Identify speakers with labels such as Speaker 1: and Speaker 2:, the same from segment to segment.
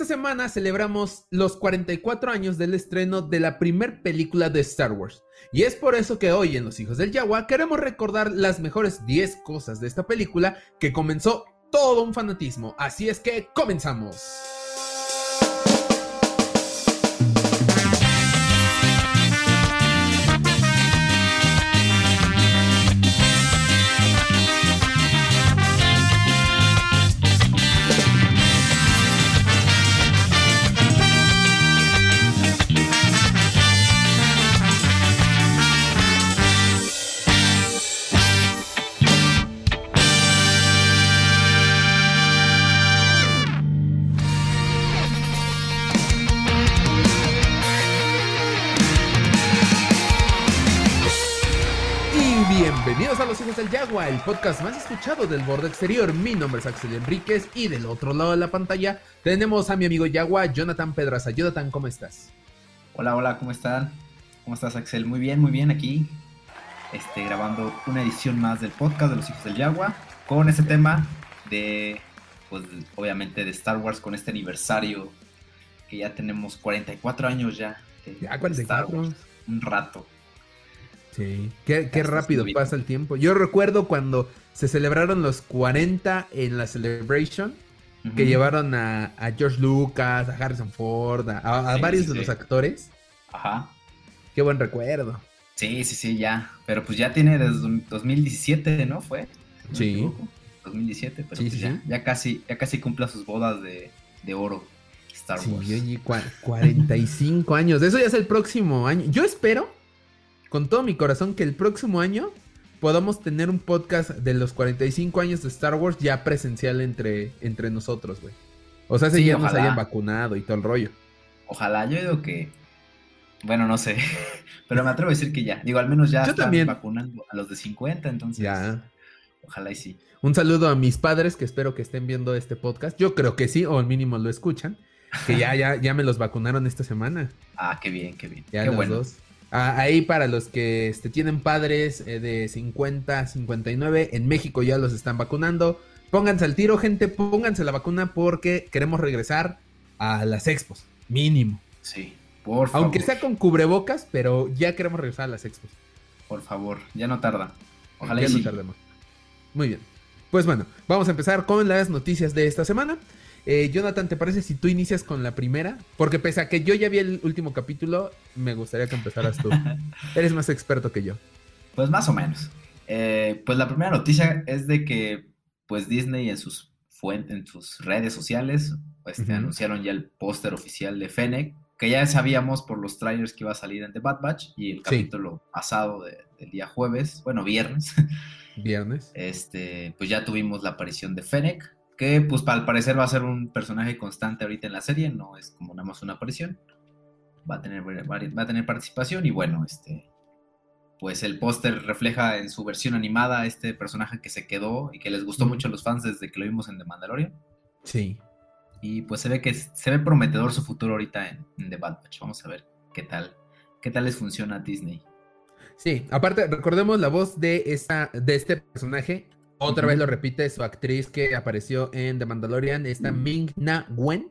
Speaker 1: esta semana celebramos los 44 años del estreno de la primer película de Star Wars. Y es por eso que hoy en Los Hijos del Yagua queremos recordar las mejores 10 cosas de esta película que comenzó todo un fanatismo. Así es que comenzamos. Yagua, el podcast más escuchado del borde exterior. Mi nombre es Axel Enríquez y del otro lado de la pantalla tenemos a mi amigo Yagua, Jonathan Pedraza. Jonathan, ¿cómo estás?
Speaker 2: Hola, hola, ¿cómo están? ¿Cómo estás, Axel? Muy bien, muy bien aquí. Este, grabando una edición más del podcast de Los Hijos del Yagua con ese tema de, pues, obviamente de Star Wars con este aniversario que ya tenemos 44 años ya.
Speaker 1: ya, 44.
Speaker 2: un rato.
Speaker 1: Sí, qué, rápido pasa el tiempo. Yo recuerdo cuando se celebraron los 40 en la Celebration, que llevaron a, George Lucas, a Harrison Ford, a, varios de los actores.
Speaker 2: Ajá.
Speaker 1: Qué buen recuerdo.
Speaker 2: Sí, sí, sí, ya. Pero pues ya tiene desde 2017, ¿no? Fue.
Speaker 1: sí.
Speaker 2: 2017, pero pues ya, ya, casi, ya casi cumple sus bodas de, oro. Star Wars.
Speaker 1: Sí, 45 años. Eso ya es el próximo año. Yo espero con todo mi corazón que el próximo año podamos tener un podcast de los 45 años de Star Wars ya presencial entre, entre nosotros, güey. O sea, si ya nos hayan vacunado y todo el rollo.
Speaker 2: Ojalá, yo digo que. Bueno, no sé. Pero me atrevo a decir que ya. Digo, al menos ya
Speaker 1: yo están también.
Speaker 2: vacunando a los de 50, entonces.
Speaker 1: Ya.
Speaker 2: Ojalá y sí.
Speaker 1: Un saludo a mis padres que espero que estén viendo este podcast. Yo creo que sí, o al mínimo lo escuchan. Que ya, ya, ya me los vacunaron esta semana.
Speaker 2: Ah, qué bien, qué bien.
Speaker 1: Ya
Speaker 2: qué
Speaker 1: bueno. dos. Ah, ahí para los que este, tienen padres eh, de 50, 59, en México ya los están vacunando. Pónganse al tiro, gente, pónganse la vacuna porque queremos regresar a las expos, mínimo.
Speaker 2: Sí, por favor.
Speaker 1: Aunque sea con cubrebocas, pero ya queremos regresar a las expos.
Speaker 2: Por favor, ya no tarda.
Speaker 1: Ojalá ya no tarde más. Muy bien. Pues bueno, vamos a empezar con las noticias de esta semana. Eh, Jonathan, ¿te parece si tú inicias con la primera? Porque pese a que yo ya vi el último capítulo, me gustaría que empezaras tú. Eres más experto que yo.
Speaker 2: Pues más o menos. Eh, pues la primera noticia es de que pues Disney en sus fuentes, en sus redes sociales, este, anunciaron ya el póster oficial de Fennec, que ya sabíamos por los trailers que iba a salir en The Bad Batch y el capítulo pasado del día jueves, bueno, viernes.
Speaker 1: Viernes.
Speaker 2: Este, pues ya tuvimos la aparición de Fennec, que pues al parecer va a ser un personaje constante ahorita en la serie, no es como nada más una aparición. Va a tener, va a tener participación y bueno, este, pues el póster refleja en su versión animada este personaje que se quedó y que les gustó mucho a los fans desde que lo vimos en The Mandalorian.
Speaker 1: Sí.
Speaker 2: Y pues se ve que se ve prometedor su futuro ahorita en, The Bad Batch. Vamos a ver qué tal, qué tal les funciona a Disney.
Speaker 1: Sí, aparte recordemos la voz de esta, de este personaje otra vez lo repite su actriz que apareció en The Mandalorian, esta Ming Na Wen.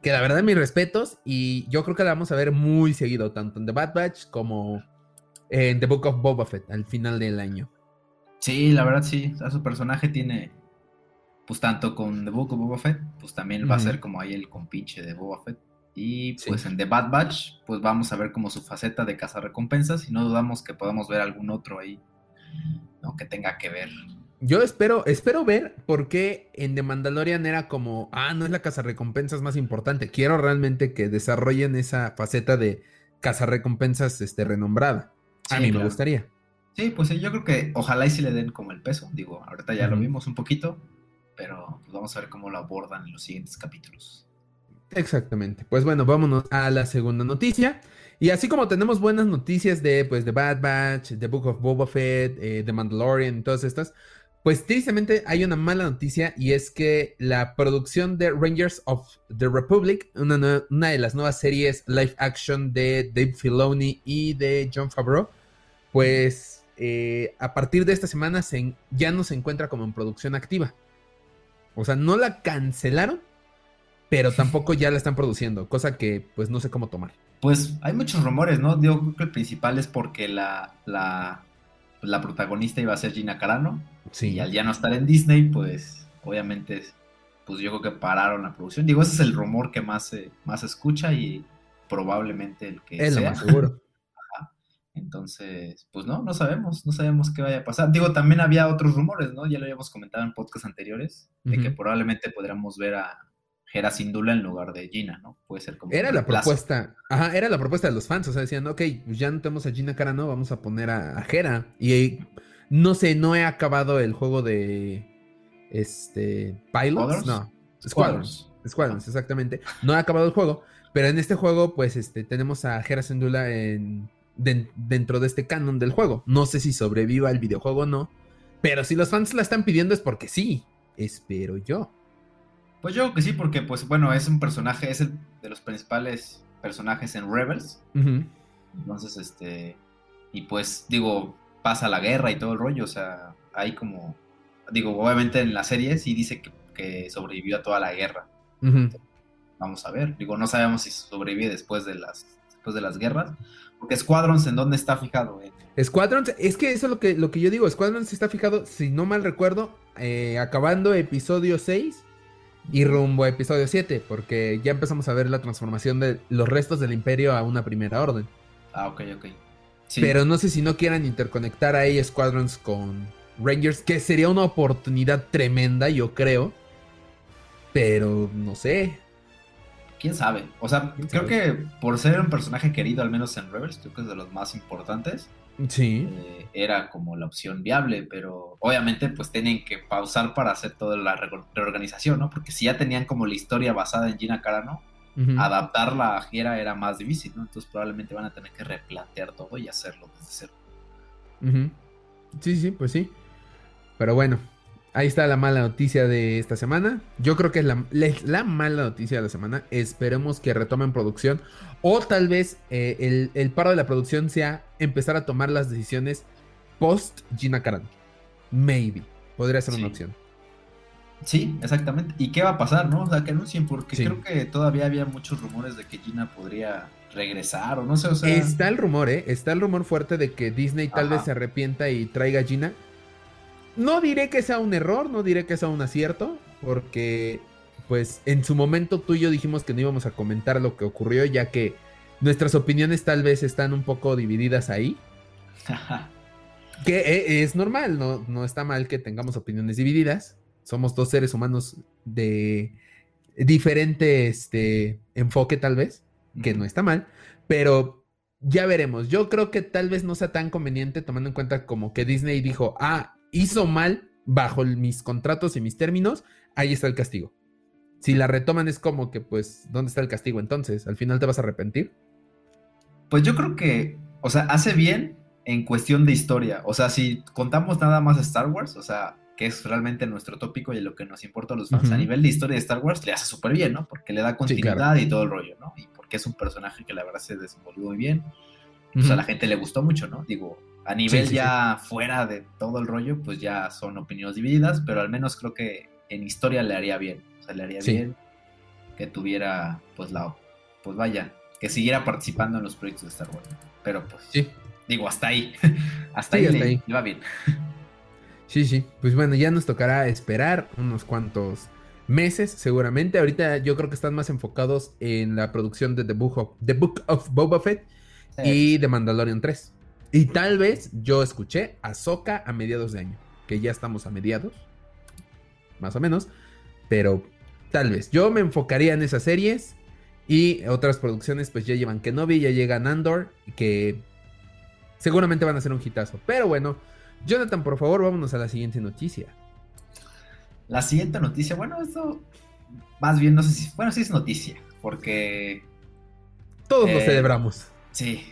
Speaker 1: Que la verdad, mis respetos. Y yo creo que la vamos a ver muy seguido, tanto en The Bad Batch como en The Book of Boba Fett al final del año.
Speaker 2: Sí, la verdad sí. O su personaje tiene. Pues tanto con The Book of Boba Fett, pues también va a ser como ahí el compinche de Boba Fett. Y pues en The Bad Batch, pues vamos a ver como su faceta de recompensas Y no dudamos que podamos ver algún otro ahí, ¿no? Que tenga que ver
Speaker 1: yo espero, espero ver por qué en The Mandalorian era como, ah, no es la cazarrecompensas más importante. Quiero realmente que desarrollen esa faceta de cazarrecompensas este, renombrada. a mí me gustaría.
Speaker 2: Sí, pues yo creo que ojalá y si le den como el peso. Digo, ahorita ya lo vimos un poquito, pero pues vamos a ver cómo lo abordan en los siguientes capítulos.
Speaker 1: Exactamente. Pues bueno, vámonos a la segunda noticia. Y así como tenemos buenas noticias de pues The Bad Batch, The Book of Boba Fett, eh, The Mandalorian, todas estas, pues tristemente hay una mala noticia y es que la producción de Rangers of the Republic, una, de las nuevas series live action de Dave Filoni y de John Favreau, pues eh, a partir de esta semana ya no se encuentra como en producción activa. O sea, no la cancelaron, pero tampoco ya la están produciendo, cosa que pues no sé cómo tomar.
Speaker 2: Pues hay muchos rumores, ¿no? Yo creo que el principal es porque la, la, la protagonista iba a ser Gina Carano.
Speaker 1: Sí.
Speaker 2: Y al ya no estar en Disney, pues obviamente, pues yo creo que pararon la producción. Digo, ese es el rumor que más se, más escucha y probablemente el que
Speaker 1: es
Speaker 2: sea.
Speaker 1: lo más seguro.
Speaker 2: Entonces, pues no, no sabemos, no sabemos qué vaya a pasar. Digo, también había otros rumores, ¿no? Ya lo habíamos comentado en podcasts anteriores, de que probablemente podríamos ver a Hera Syndulla en lugar de Gina, ¿no? Puede ser como
Speaker 1: Era la propuesta, ajá, era la propuesta de los fans, o sea, decían, ok, pues ya no tenemos a Gina Carano, vamos a poner a, a Hera. Y eh, no sé, no he acabado el juego de, este, Pilots,
Speaker 2: ¿Squadrons?
Speaker 1: no, Squadrons,
Speaker 2: Squadrons.
Speaker 1: Squadrons, exactamente. No he acabado el juego, pero en este juego, pues, este, tenemos a Hera Syndulla en, den- dentro de este canon del juego. No sé si sobreviva el videojuego o no, pero si los fans la están pidiendo es porque sí, espero yo.
Speaker 2: Pues yo creo que sí, porque, pues bueno, es un personaje, es el de los principales personajes en Rebels. Entonces, este. Y pues, digo, pasa la guerra y todo el rollo. O sea, hay como. Digo, obviamente en la serie sí dice que, que sobrevivió a toda la guerra. Vamos a ver. Digo, no sabemos si sobrevive después de las, después de las guerras. Porque Squadrons, ¿en dónde está fijado? En-
Speaker 1: Squadrons, es que eso es lo que, lo que yo digo. Squadrons está fijado, si no mal recuerdo, eh, acabando episodio 6 y rumbo a episodio 7, porque ya empezamos a ver la transformación de los restos del imperio a una primera orden.
Speaker 2: Ah, ok, ok. Sí.
Speaker 1: Pero no sé si no quieran interconectar ahí Squadrons con Rangers, que sería una oportunidad tremenda, yo creo. Pero no sé.
Speaker 2: ¿Quién sabe? O sea,
Speaker 1: ¿Quién
Speaker 2: creo
Speaker 1: sabe?
Speaker 2: que por ser un personaje querido, al menos en Rebels, creo que es de los más importantes.
Speaker 1: Sí.
Speaker 2: eh, era como la opción viable, pero obviamente pues tienen que pausar para hacer toda la re- reorganización, ¿no? Porque si ya tenían como la historia basada en Gina Carano,
Speaker 1: Ujú.
Speaker 2: adaptarla a Hera era más difícil, ¿no? Entonces probablemente van a tener que replantear todo y hacerlo desde cero.
Speaker 1: Sí, sí, pues sí. Pero bueno, ahí está la mala noticia de esta semana. Yo creo que es la, la- la mala noticia de la semana. Esperemos que retomen producción. O tal vez eh, el, el paro de la producción sea empezar a tomar las decisiones post Gina Carano. Maybe. Podría ser una opción.
Speaker 2: Sí, exactamente. ¿Y qué va a pasar, no? O sea, que anuncien, porque
Speaker 1: Sí.
Speaker 2: creo que todavía había muchos rumores de que Gina podría regresar o no sé, o sea...
Speaker 1: Está el rumor, ¿eh? Está el rumor fuerte de que Disney tal
Speaker 2: Ajá.
Speaker 1: vez se arrepienta y traiga a Gina. No diré que sea un error, no diré que sea un acierto, porque pues en su momento tú y yo dijimos que no íbamos a comentar lo que ocurrió, ya que nuestras opiniones tal vez están un poco divididas ahí. Que eh, es normal, no, no está mal que tengamos opiniones divididas. Somos dos seres humanos de diferente este, enfoque tal vez que no está mal, pero ya veremos. Yo creo que tal vez no sea tan conveniente tomando en cuenta como que Disney dijo, ah, hizo mal bajo mis contratos y mis términos, ahí está el castigo. Si la retoman es como que, pues, ¿dónde está el castigo entonces? ¿Al final te vas a arrepentir?
Speaker 2: Pues yo creo que, o sea, hace bien en cuestión de historia. O sea, si contamos nada más Star Wars, o sea, que es realmente nuestro tópico y lo que nos importa a los fans, a nivel de historia de Star Wars, le hace súper bien, ¿no? Porque le da continuidad
Speaker 1: claro.
Speaker 2: y todo el rollo, ¿no? Y porque es un personaje que la verdad se desenvolvió muy bien. O sea, a la gente le gustó mucho, ¿no? Digo, a nivel
Speaker 1: sí,
Speaker 2: ya fuera de todo el rollo, pues ya son opiniones divididas, pero al menos creo que en historia le haría bien. O sea, le haría bien que tuviera, pues la, pues vaya, que siguiera participando en los proyectos de Star Wars. Pero pues,
Speaker 1: Sí,
Speaker 2: digo, hasta ahí. hasta
Speaker 1: Sí,
Speaker 2: ahí,
Speaker 1: hasta
Speaker 2: le,
Speaker 1: ahí.
Speaker 2: le va bien.
Speaker 1: Sí, sí. Pues bueno, ya nos tocará esperar unos cuantos meses, seguramente. Ahorita yo creo que están más enfocados en la producción de The Book of, The Book of Boba Fett y The Mandalorian 3. Y tal vez yo escuché Ahsoka a mediados de año, que ya estamos a mediados, más o menos, pero tal vez. Yo me enfocaría en esas series y otras producciones pues ya llevan Kenobi, ya llegan Andor, que seguramente van a ser un hitazo. Pero bueno, Jonathan, por favor, vámonos a la siguiente noticia.
Speaker 2: La siguiente noticia, bueno, esto más bien no sé si, bueno, sí es noticia, porque
Speaker 1: Todos lo
Speaker 2: Eh,
Speaker 1: celebramos.
Speaker 2: sí.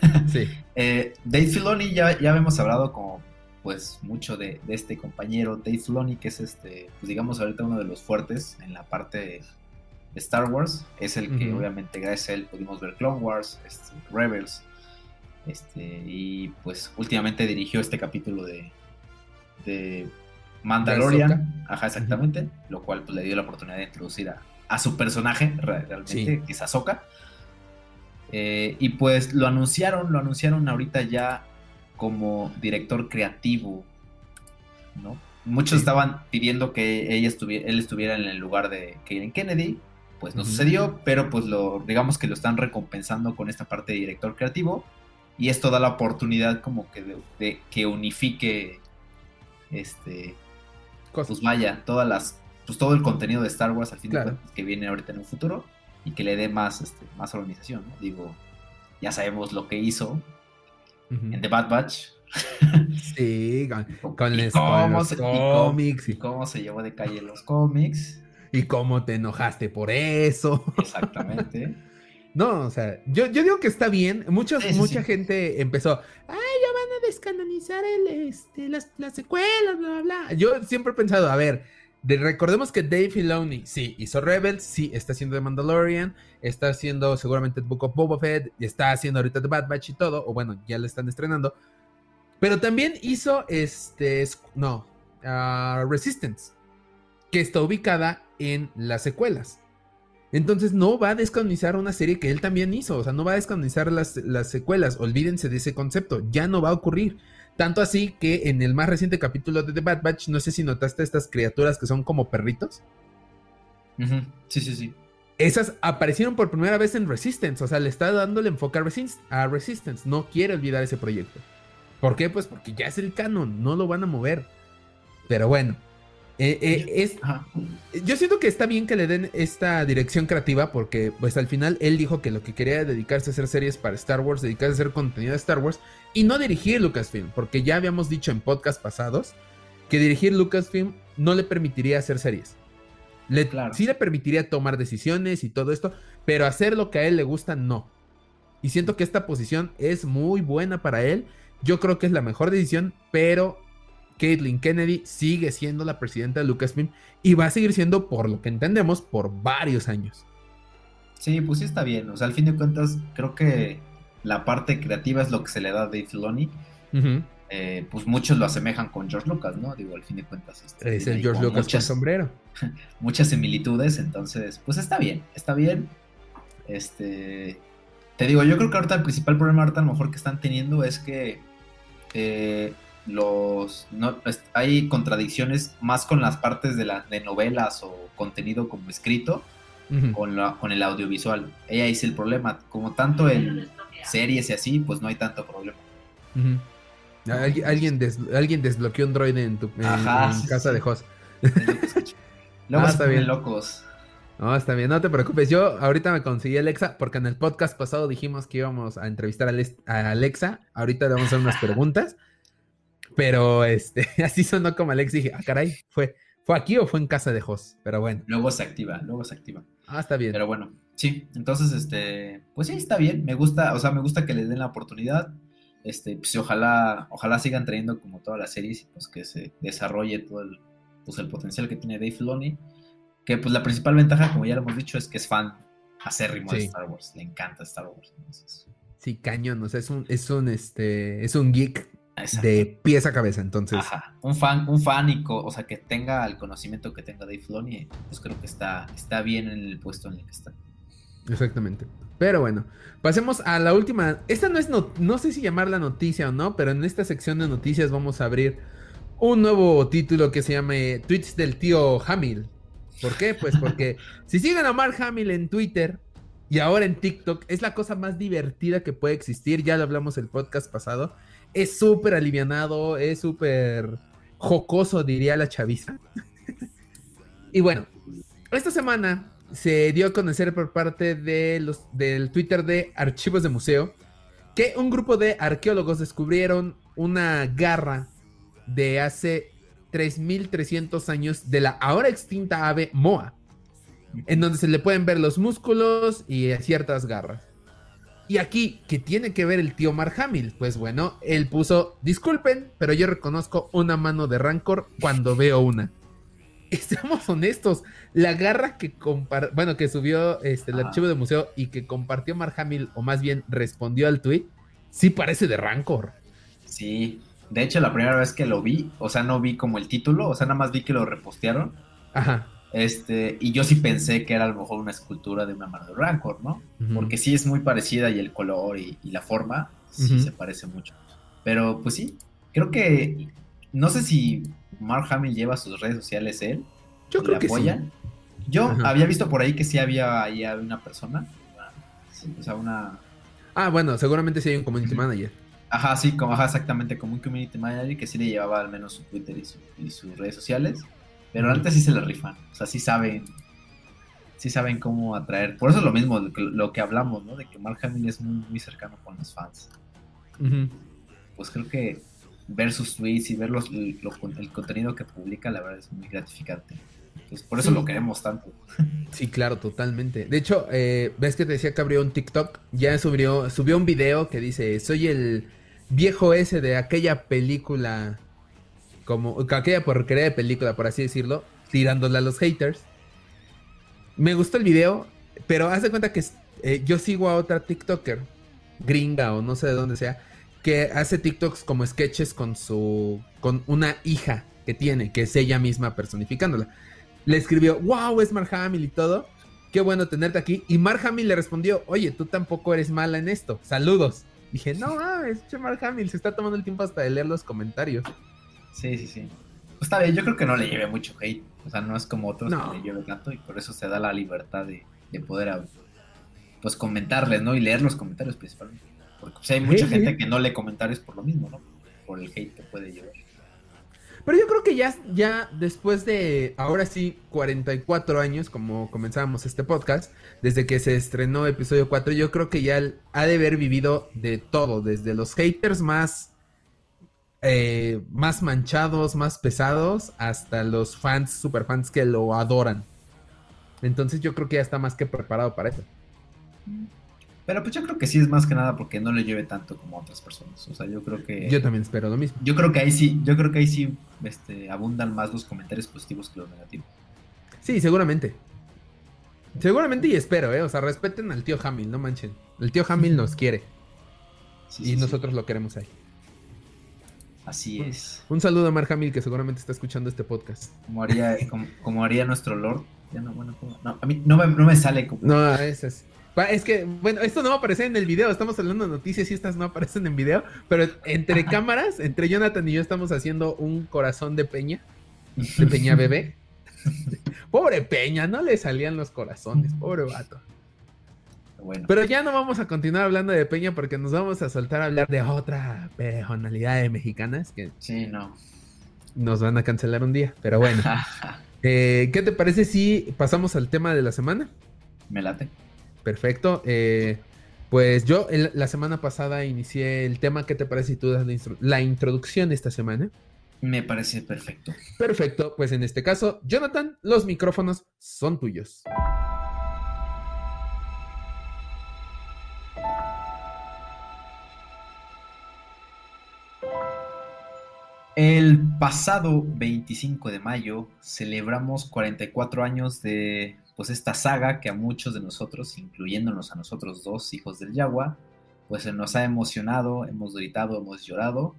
Speaker 1: Sí.
Speaker 2: Eh, Dave Filoni, ya, ya hemos hablado como pues mucho de, de este compañero Dave Filoni, que es este, pues digamos ahorita uno de los fuertes en la parte de Star Wars. Es el que obviamente gracias a él pudimos ver Clone Wars, este, Rebels, este, y pues últimamente dirigió este capítulo de, de Mandalorian. Ajá, exactamente. Lo cual pues le dio la oportunidad de introducir a, a su personaje realmente, que es Ahsoka. Eh, y pues lo anunciaron, lo anunciaron ahorita ya como director creativo, ¿no? Muchos estaban pidiendo que ella estuviera, él estuviera en el lugar de Kaden Kennedy, pues no sucedió, pero pues lo, digamos que lo están recompensando con esta parte de director creativo y esto da la oportunidad como que de, que unifique este pues vaya todas las pues todo el contenido de Star Wars al fin de cuentas que viene ahorita en un futuro y que le dé más este, más organización digo ya sabemos lo que hizo en The Bad Batch.
Speaker 1: Sí con,
Speaker 2: los cómics y cómo se llevó de calle los cómics.
Speaker 1: y cómo te enojaste por eso.
Speaker 2: Exactamente
Speaker 1: No, o sea, yo, yo digo que está bien. Muchos, mucha gente empezó, ay, ya van a descanonizar el, este, las, las secuelas, bla, bla, bla. Yo siempre he pensado, a ver, recordemos que Dave Filoni, sí, hizo Rebels, sí, está haciendo The Mandalorian, está haciendo seguramente The Book of Boba Fett, está haciendo ahorita The Bad Batch y todo, o bueno, ya lo están estrenando. Pero también hizo, este, no, uh, Resistance, que está ubicada en las secuelas. Entonces no va a descanonizar una serie que él también hizo, o sea, no va a descanonizar las, las secuelas, olvídense de ese concepto, ya no va a ocurrir. Tanto así que en el más reciente capítulo de The Bad Batch, no sé si notaste estas criaturas que son como perritos.
Speaker 2: Sí, sí, sí.
Speaker 1: Esas aparecieron por primera vez en Resistance, o sea, le está dando el enfoque a Resistance, no quiere olvidar ese proyecto. ¿Por qué? Pues porque ya es el canon, no lo van a mover. Pero bueno, eh, eh, es, yo siento que está bien que le den esta dirección creativa porque pues al final él dijo que lo que quería era dedicarse a hacer series para Star Wars, dedicarse a hacer contenido de Star Wars y no dirigir Lucasfilm, porque ya habíamos dicho en podcast pasados que dirigir Lucasfilm no le permitiría hacer series. Le, Sí le permitiría tomar decisiones y todo esto, pero hacer lo que a él le gusta no. Y siento que esta posición es muy buena para él. Yo creo que es la mejor decisión, pero Caitlyn Kennedy sigue siendo la presidenta de Lucasfilm y va a seguir siendo, por lo que entendemos, por varios años.
Speaker 2: Sí, pues sí está bien. O sea, al fin de cuentas, creo que la parte creativa es lo que se le da a Dave Filoni. Eh, pues muchos lo asemejan con George Lucas, ¿no? Digo, al fin de cuentas.
Speaker 1: Este, es el George Lucas muchas, con sombrero.
Speaker 2: muchas similitudes, entonces, pues está bien, está bien. Este. Te digo, yo creo que ahorita el principal problema ahorita a lo mejor que están teniendo es que eh, los no, hay contradicciones más con las partes de, la, de novelas o contenido como escrito con, la, con el audiovisual. Ella dice el problema. Como tanto en series y así, pues no hay tanto problema.
Speaker 1: alguien, alguien desbloqueó un droide en tu casa de Hoss.
Speaker 2: Luego ah, está bien. locos.
Speaker 1: No, está bien, no te preocupes. Yo ahorita me conseguí Alexa porque en el podcast pasado dijimos que íbamos a entrevistar a Alexa. Ahorita le vamos a hacer unas preguntas. Pero este, así sonó como Alex. Dije, ah, caray, ¿fue, ¿fue aquí o fue en casa de Jos? Pero bueno.
Speaker 2: Luego se activa, luego se activa.
Speaker 1: Ah, está bien.
Speaker 2: Pero bueno, sí. Entonces, este, pues sí, está bien. Me gusta, o sea, me gusta que le den la oportunidad. Este, pues ojalá, ojalá sigan trayendo como todas las series y pues que se desarrolle todo el, pues el potencial que tiene Dave Filoni. Que pues la principal ventaja, como ya lo hemos dicho, es que es fan acérrimo de Star Wars. Le encanta Star Wars.
Speaker 1: Sí, cañón. O sea, es un, es un, este, es un geek de pies a cabeza, entonces.
Speaker 2: Un fan, un fan o sea, que tenga el conocimiento que tenga Dave Filoni, pues creo que está, está bien en el puesto en el que está.
Speaker 1: Exactamente. Pero bueno, pasemos a la última. Esta no es, no, no sé si llamarla noticia o no, pero en esta sección de noticias vamos a abrir un nuevo título que se llame Tweets del tío Hamil. ¿Por qué? Pues porque si siguen a Mark Hamill en Twitter y ahora en TikTok, es la cosa más divertida que puede existir. Ya lo hablamos el podcast pasado es súper alivianado, es súper jocoso, diría la chaviza. y bueno, esta semana se dio a conocer por parte de los, del Twitter de Archivos de Museo que un grupo de arqueólogos descubrieron una garra de hace 3.300 años de la ahora extinta ave Moa, en donde se le pueden ver los músculos y ciertas garras. Y aquí, ¿qué tiene que ver el tío Mark Hamill? Pues bueno, él puso, disculpen, pero yo reconozco una mano de Rancor cuando veo una. Estamos honestos, la garra que bueno, que subió este, el archivo de museo y que compartió Mark Hamill, o más bien respondió al tweet, sí parece de Rancor.
Speaker 2: Sí, de hecho la primera vez que lo vi, o sea, no vi como el título, o sea, nada más vi que lo repostearon.
Speaker 1: Ajá
Speaker 2: Este, y yo sí pensé que era a lo mejor una escultura de una mano de Rancor, ¿no? Porque sí es muy parecida y el color y, la forma sí se parece mucho. Pero pues sí, creo que no sé si Mark Hamill lleva sus redes sociales él.
Speaker 1: Yo creo que sí.
Speaker 2: Yo había visto por ahí que sí había ahí una persona, o sea, una...
Speaker 1: Ah, bueno, seguramente sí hay un community manager.
Speaker 2: Ajá, sí, como, ajá, exactamente, como un community manager que sí le llevaba al menos su Twitter y, sus redes sociales. Pero antes sí se le rifan, o sea, sí saben, sí saben cómo atraer. Por eso es lo mismo, lo que, hablamos, ¿no? De que Mark Hamill es muy, cercano con los fans. Pues creo que ver sus tweets y ver los, el contenido que publica, la verdad es muy gratificante. Pues por eso lo queremos tanto.
Speaker 1: Sí, claro, totalmente. De hecho, eh, ves que te decía que abrió un TikTok, ya subió, subió un video que dice, soy el viejo ese de aquella película, como aquella porquería de película, por así decirlo, tirándole a los haters. Me gustó el video, pero haz de cuenta que eh, yo sigo a otra TikToker, gringa o no sé de dónde sea, que hace TikToks como sketches con su, con una hija que tiene, que es ella misma personificándola le escribió, wow, es Mark Hamill y todo. Qué bueno tenerte aquí. Y Mark Hamill le respondió, oye, tú tampoco eres mala en esto. Saludos. Dije, no es che Mark Hamill se está tomando el tiempo hasta de leer los comentarios.
Speaker 2: Sí, sí, sí. Pues está bien, yo creo que no le lleve mucho hate. O sea, no es como otros que le lleve tanto y por eso se da la libertad de, poder pues comentarles, ¿no? Y leer los comentarios principalmente. Porque pues, hay mucha gente que no lee comentarios por lo mismo, ¿no? Por el hate que puede llevar.
Speaker 1: Pero yo creo que ya, ya después de, ahora sí, 44 años, como comenzábamos este podcast, desde que se estrenó episodio 4, yo creo que ya ha de haber vivido de todo, desde los haters más, eh, más manchados, más pesados, hasta los fans, super fans que lo adoran. Entonces yo creo que ya está más que preparado para eso.
Speaker 2: Pero pues yo creo que sí es más que nada porque no le lleve tanto como a otras personas. O sea, yo creo que.
Speaker 1: Yo también espero lo mismo.
Speaker 2: Yo creo que ahí sí, yo creo que ahí sí este, abundan más los comentarios positivos que los negativos.
Speaker 1: Sí, seguramente. Seguramente y espero, ¿eh? O sea, respeten al tío Hamil, no manchen. El tío Hamil nos quiere. y nosotros lo queremos ahí.
Speaker 2: Así es.
Speaker 1: Un saludo a Mark Hamill que seguramente está escuchando este podcast.
Speaker 2: Como haría, como, haría nuestro Lord. Ya no, bueno, no, a mí no me, no me sale como.
Speaker 1: No, es. Es que, bueno, esto no va a aparecer en el video, estamos hablando de noticias y estas no aparecen en video, pero entre cámaras, entre Jonathan y yo estamos haciendo un corazón de peña, de peña bebé. pobre peña, no le salían los corazones, pobre vato. Bueno. Pero ya no vamos a continuar hablando de Peña porque nos vamos a soltar a hablar de otra personalidad de mexicanas que
Speaker 2: sí, no.
Speaker 1: nos van a cancelar un día. Pero bueno, eh, ¿qué te parece si pasamos al tema de la semana?
Speaker 2: Me late.
Speaker 1: Perfecto. Eh, pues yo la semana pasada inicié el tema. ¿Qué te parece si tú das la, introducción esta semana?
Speaker 2: Me parece perfecto.
Speaker 1: Perfecto. Pues en este caso, Jonathan, los micrófonos son tuyos.
Speaker 2: Pasado 25 de mayo celebramos 44 años de pues esta saga que a muchos de nosotros, incluyéndonos a nosotros dos, hijos del Yagua, pues nos ha emocionado, hemos gritado, hemos llorado.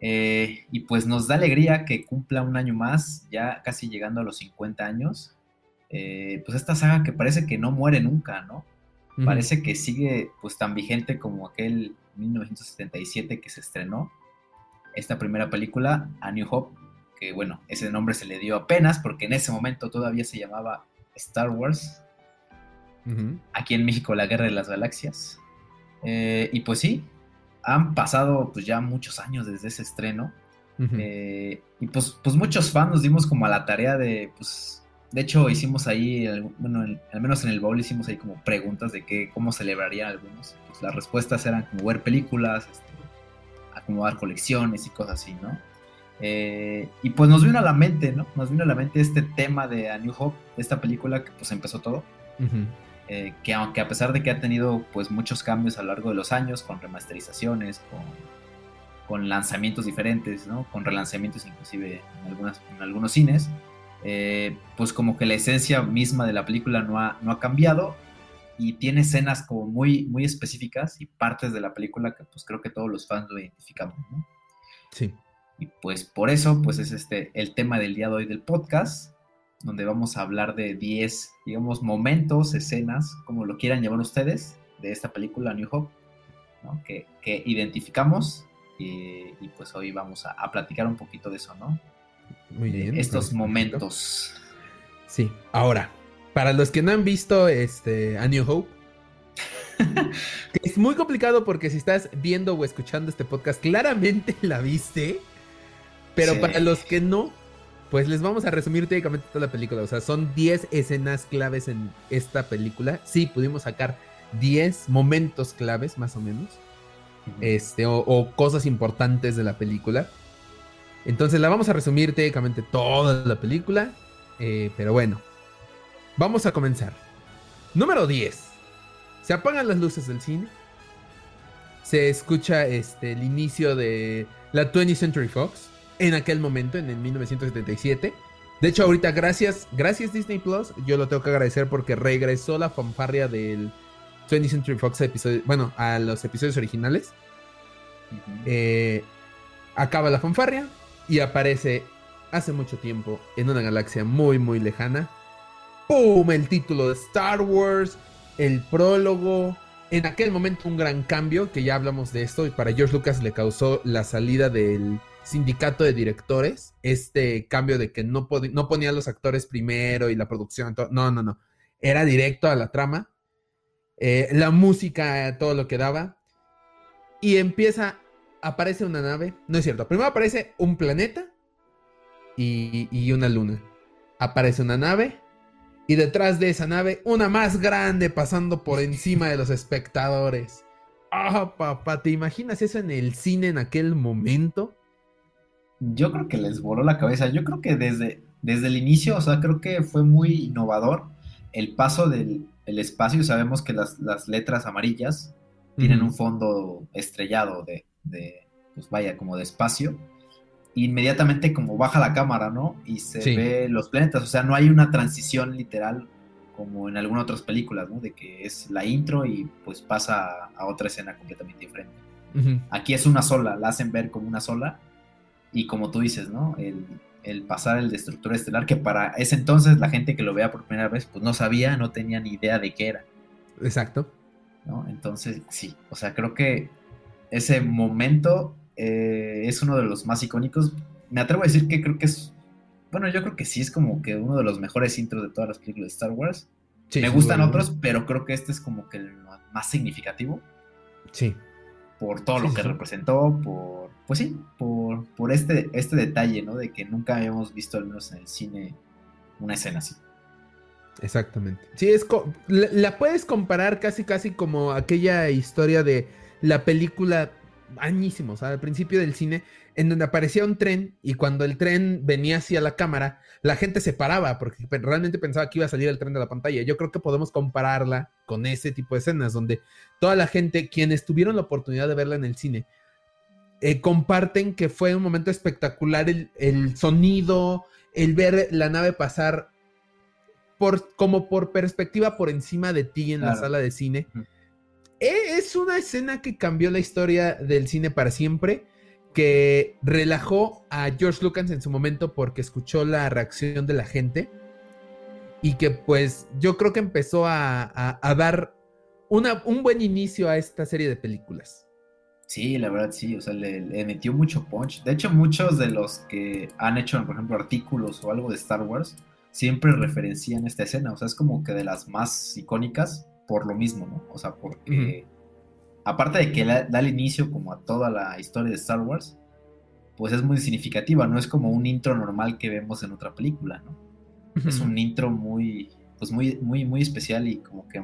Speaker 2: Eh, y pues nos da alegría que cumpla un año más, ya casi llegando a los 50 años. Eh, pues esta saga que parece que no muere nunca, ¿no? Parece que sigue pues tan vigente como aquel 1977 que se estrenó. Esta primera película, A New Hope, que bueno, ese nombre se le dio apenas porque en ese momento todavía se llamaba Star Wars. Aquí en México, la Guerra de las Galaxias. Eh, y pues sí, han pasado pues ya muchos años desde ese estreno. Eh, y pues, pues muchos fans nos dimos como a la tarea de, pues, de hecho hicimos ahí, bueno, al menos en el bowl hicimos ahí como preguntas de qué, cómo celebrarían algunos. Pues las respuestas eran como ver películas, este, acomodar colecciones y cosas así, ¿no? Eh, y pues nos vino a la mente, ¿no? Nos vino a la mente este tema de A New Hope, esta película que pues empezó todo. Eh, que aunque a pesar de que ha tenido pues muchos cambios a lo largo de los años, con remasterizaciones, con, con lanzamientos diferentes, ¿no? Con relanzamientos inclusive en, algunas, en algunos cines, eh, pues como que la esencia misma de la película no ha, no ha cambiado y tiene escenas como muy, muy específicas y partes de la película que pues creo que todos los fans lo identificamos, ¿no?
Speaker 1: Sí.
Speaker 2: Y pues por eso, pues es este el tema del día de hoy del podcast. donde vamos a hablar de 10, digamos, momentos, escenas, como lo quieran llamar ustedes, de esta película New Hope, ¿no? que, identificamos y, pues hoy vamos a, platicar un poquito de eso, ¿no?
Speaker 1: Muy bien.
Speaker 2: estos momentos.
Speaker 1: Sí, ahora, para los que no han visto este, A New Hope, es muy complicado porque si estás viendo o escuchando este podcast, claramente la viste. Pero para los que no, pues les vamos a resumir técnicamente toda la película. O sea, son 10 escenas claves en esta película. Sí, pudimos sacar 10 momentos claves, más o menos. Este, o, cosas importantes de la película. Entonces la vamos a resumir técnicamente toda la película. Eh, pero bueno, vamos a comenzar. Número 10. Se apagan las luces del cine. Se escucha este, el inicio de la 20th Century Fox en aquel momento, en el 1977. De hecho, ahorita, gracias, gracias Disney Plus, yo lo tengo que agradecer porque regresó la fanfarria del 20th Century Fox episodio, bueno, a los episodios originales. Eh, acaba la fanfarria y aparece hace mucho tiempo en una galaxia muy, muy lejana. ¡Pum! El título de Star Wars el prólogo. En aquel momento un gran cambio, que ya hablamos de esto, y para George Lucas le causó la salida del sindicato de directores, este cambio de que no, no ponía a los actores primero y la producción, no, no, no, era directo a la trama, eh, la música, todo lo que daba, y empieza, aparece una nave, no es cierto, primero aparece un planeta y, y una luna, aparece una nave, y detrás de esa nave una más grande pasando por encima de los espectadores. Ah, papá, ¿te imaginas eso en el cine en aquel momento?
Speaker 2: Yo creo que les voló la cabeza. Yo creo que desde, desde el inicio, o sea, creo que fue muy innovador el paso del espacio. Sabemos que las, letras amarillas tienen un fondo estrellado de, de, pues vaya, como de espacio inmediatamente como baja la cámara, ¿no? Y se ve los planetas, o sea, no hay una transición literal como en algunas otras películas, ¿no? De que es la intro y pues pasa a otra escena completamente diferente. Aquí es una sola, la hacen ver como una sola y como tú dices, ¿no? El, pasar el destructor estelar, que para ese entonces la gente que lo vea por primera vez, pues no sabía, no tenía ni idea de qué era.
Speaker 1: Exacto.
Speaker 2: ¿No? Entonces, sí, o sea, creo que ese momento eh, es uno de los más icónicos. Me atrevo a decir que creo que es, bueno, yo creo que sí es como que uno de los mejores intros de todas las películas de Star Wars. Me gustan otros, pero creo que este es como que el más significativo.
Speaker 1: Sí.
Speaker 2: Por todo lo que representó, por, pues sí, por, por este, este detalle, ¿no? De que nunca habíamos visto, al menos en el cine, una escena así.
Speaker 1: Exactamente. Sí, es la, puedes comparar casi casi como aquella historia de la película añísimos, al principio del cine, en donde aparecía un tren y cuando el tren venía hacia la cámara, la gente se paraba porque realmente pensaba que iba a salir el tren de la pantalla. Yo creo que podemos compararla con ese tipo de escenas donde toda la gente, quienes tuvieron la oportunidad de verla en el cine, eh, comparten que fue un momento espectacular el, sonido, el ver la nave pasar por, como por perspectiva por encima de ti en la sala de cine. Es una escena que cambió la historia del cine para siempre, que relajó a George Lucas en su momento porque escuchó la reacción de la gente y que pues yo creo que empezó a, dar un buen inicio a esta serie de películas.
Speaker 2: Sí, la verdad sí, o sea, le, metió mucho punch. De hecho, muchos de los que han hecho, por ejemplo, artículos o algo de Star Wars, siempre referencian esta escena, o sea, es como que de las más icónicas por lo mismo, ¿no? O sea, porque aparte de que da el inicio como a toda la historia de Star Wars, pues es muy significativa, no es como un intro normal que vemos en otra película, ¿no? Es un intro muy, pues muy, muy, muy especial y como que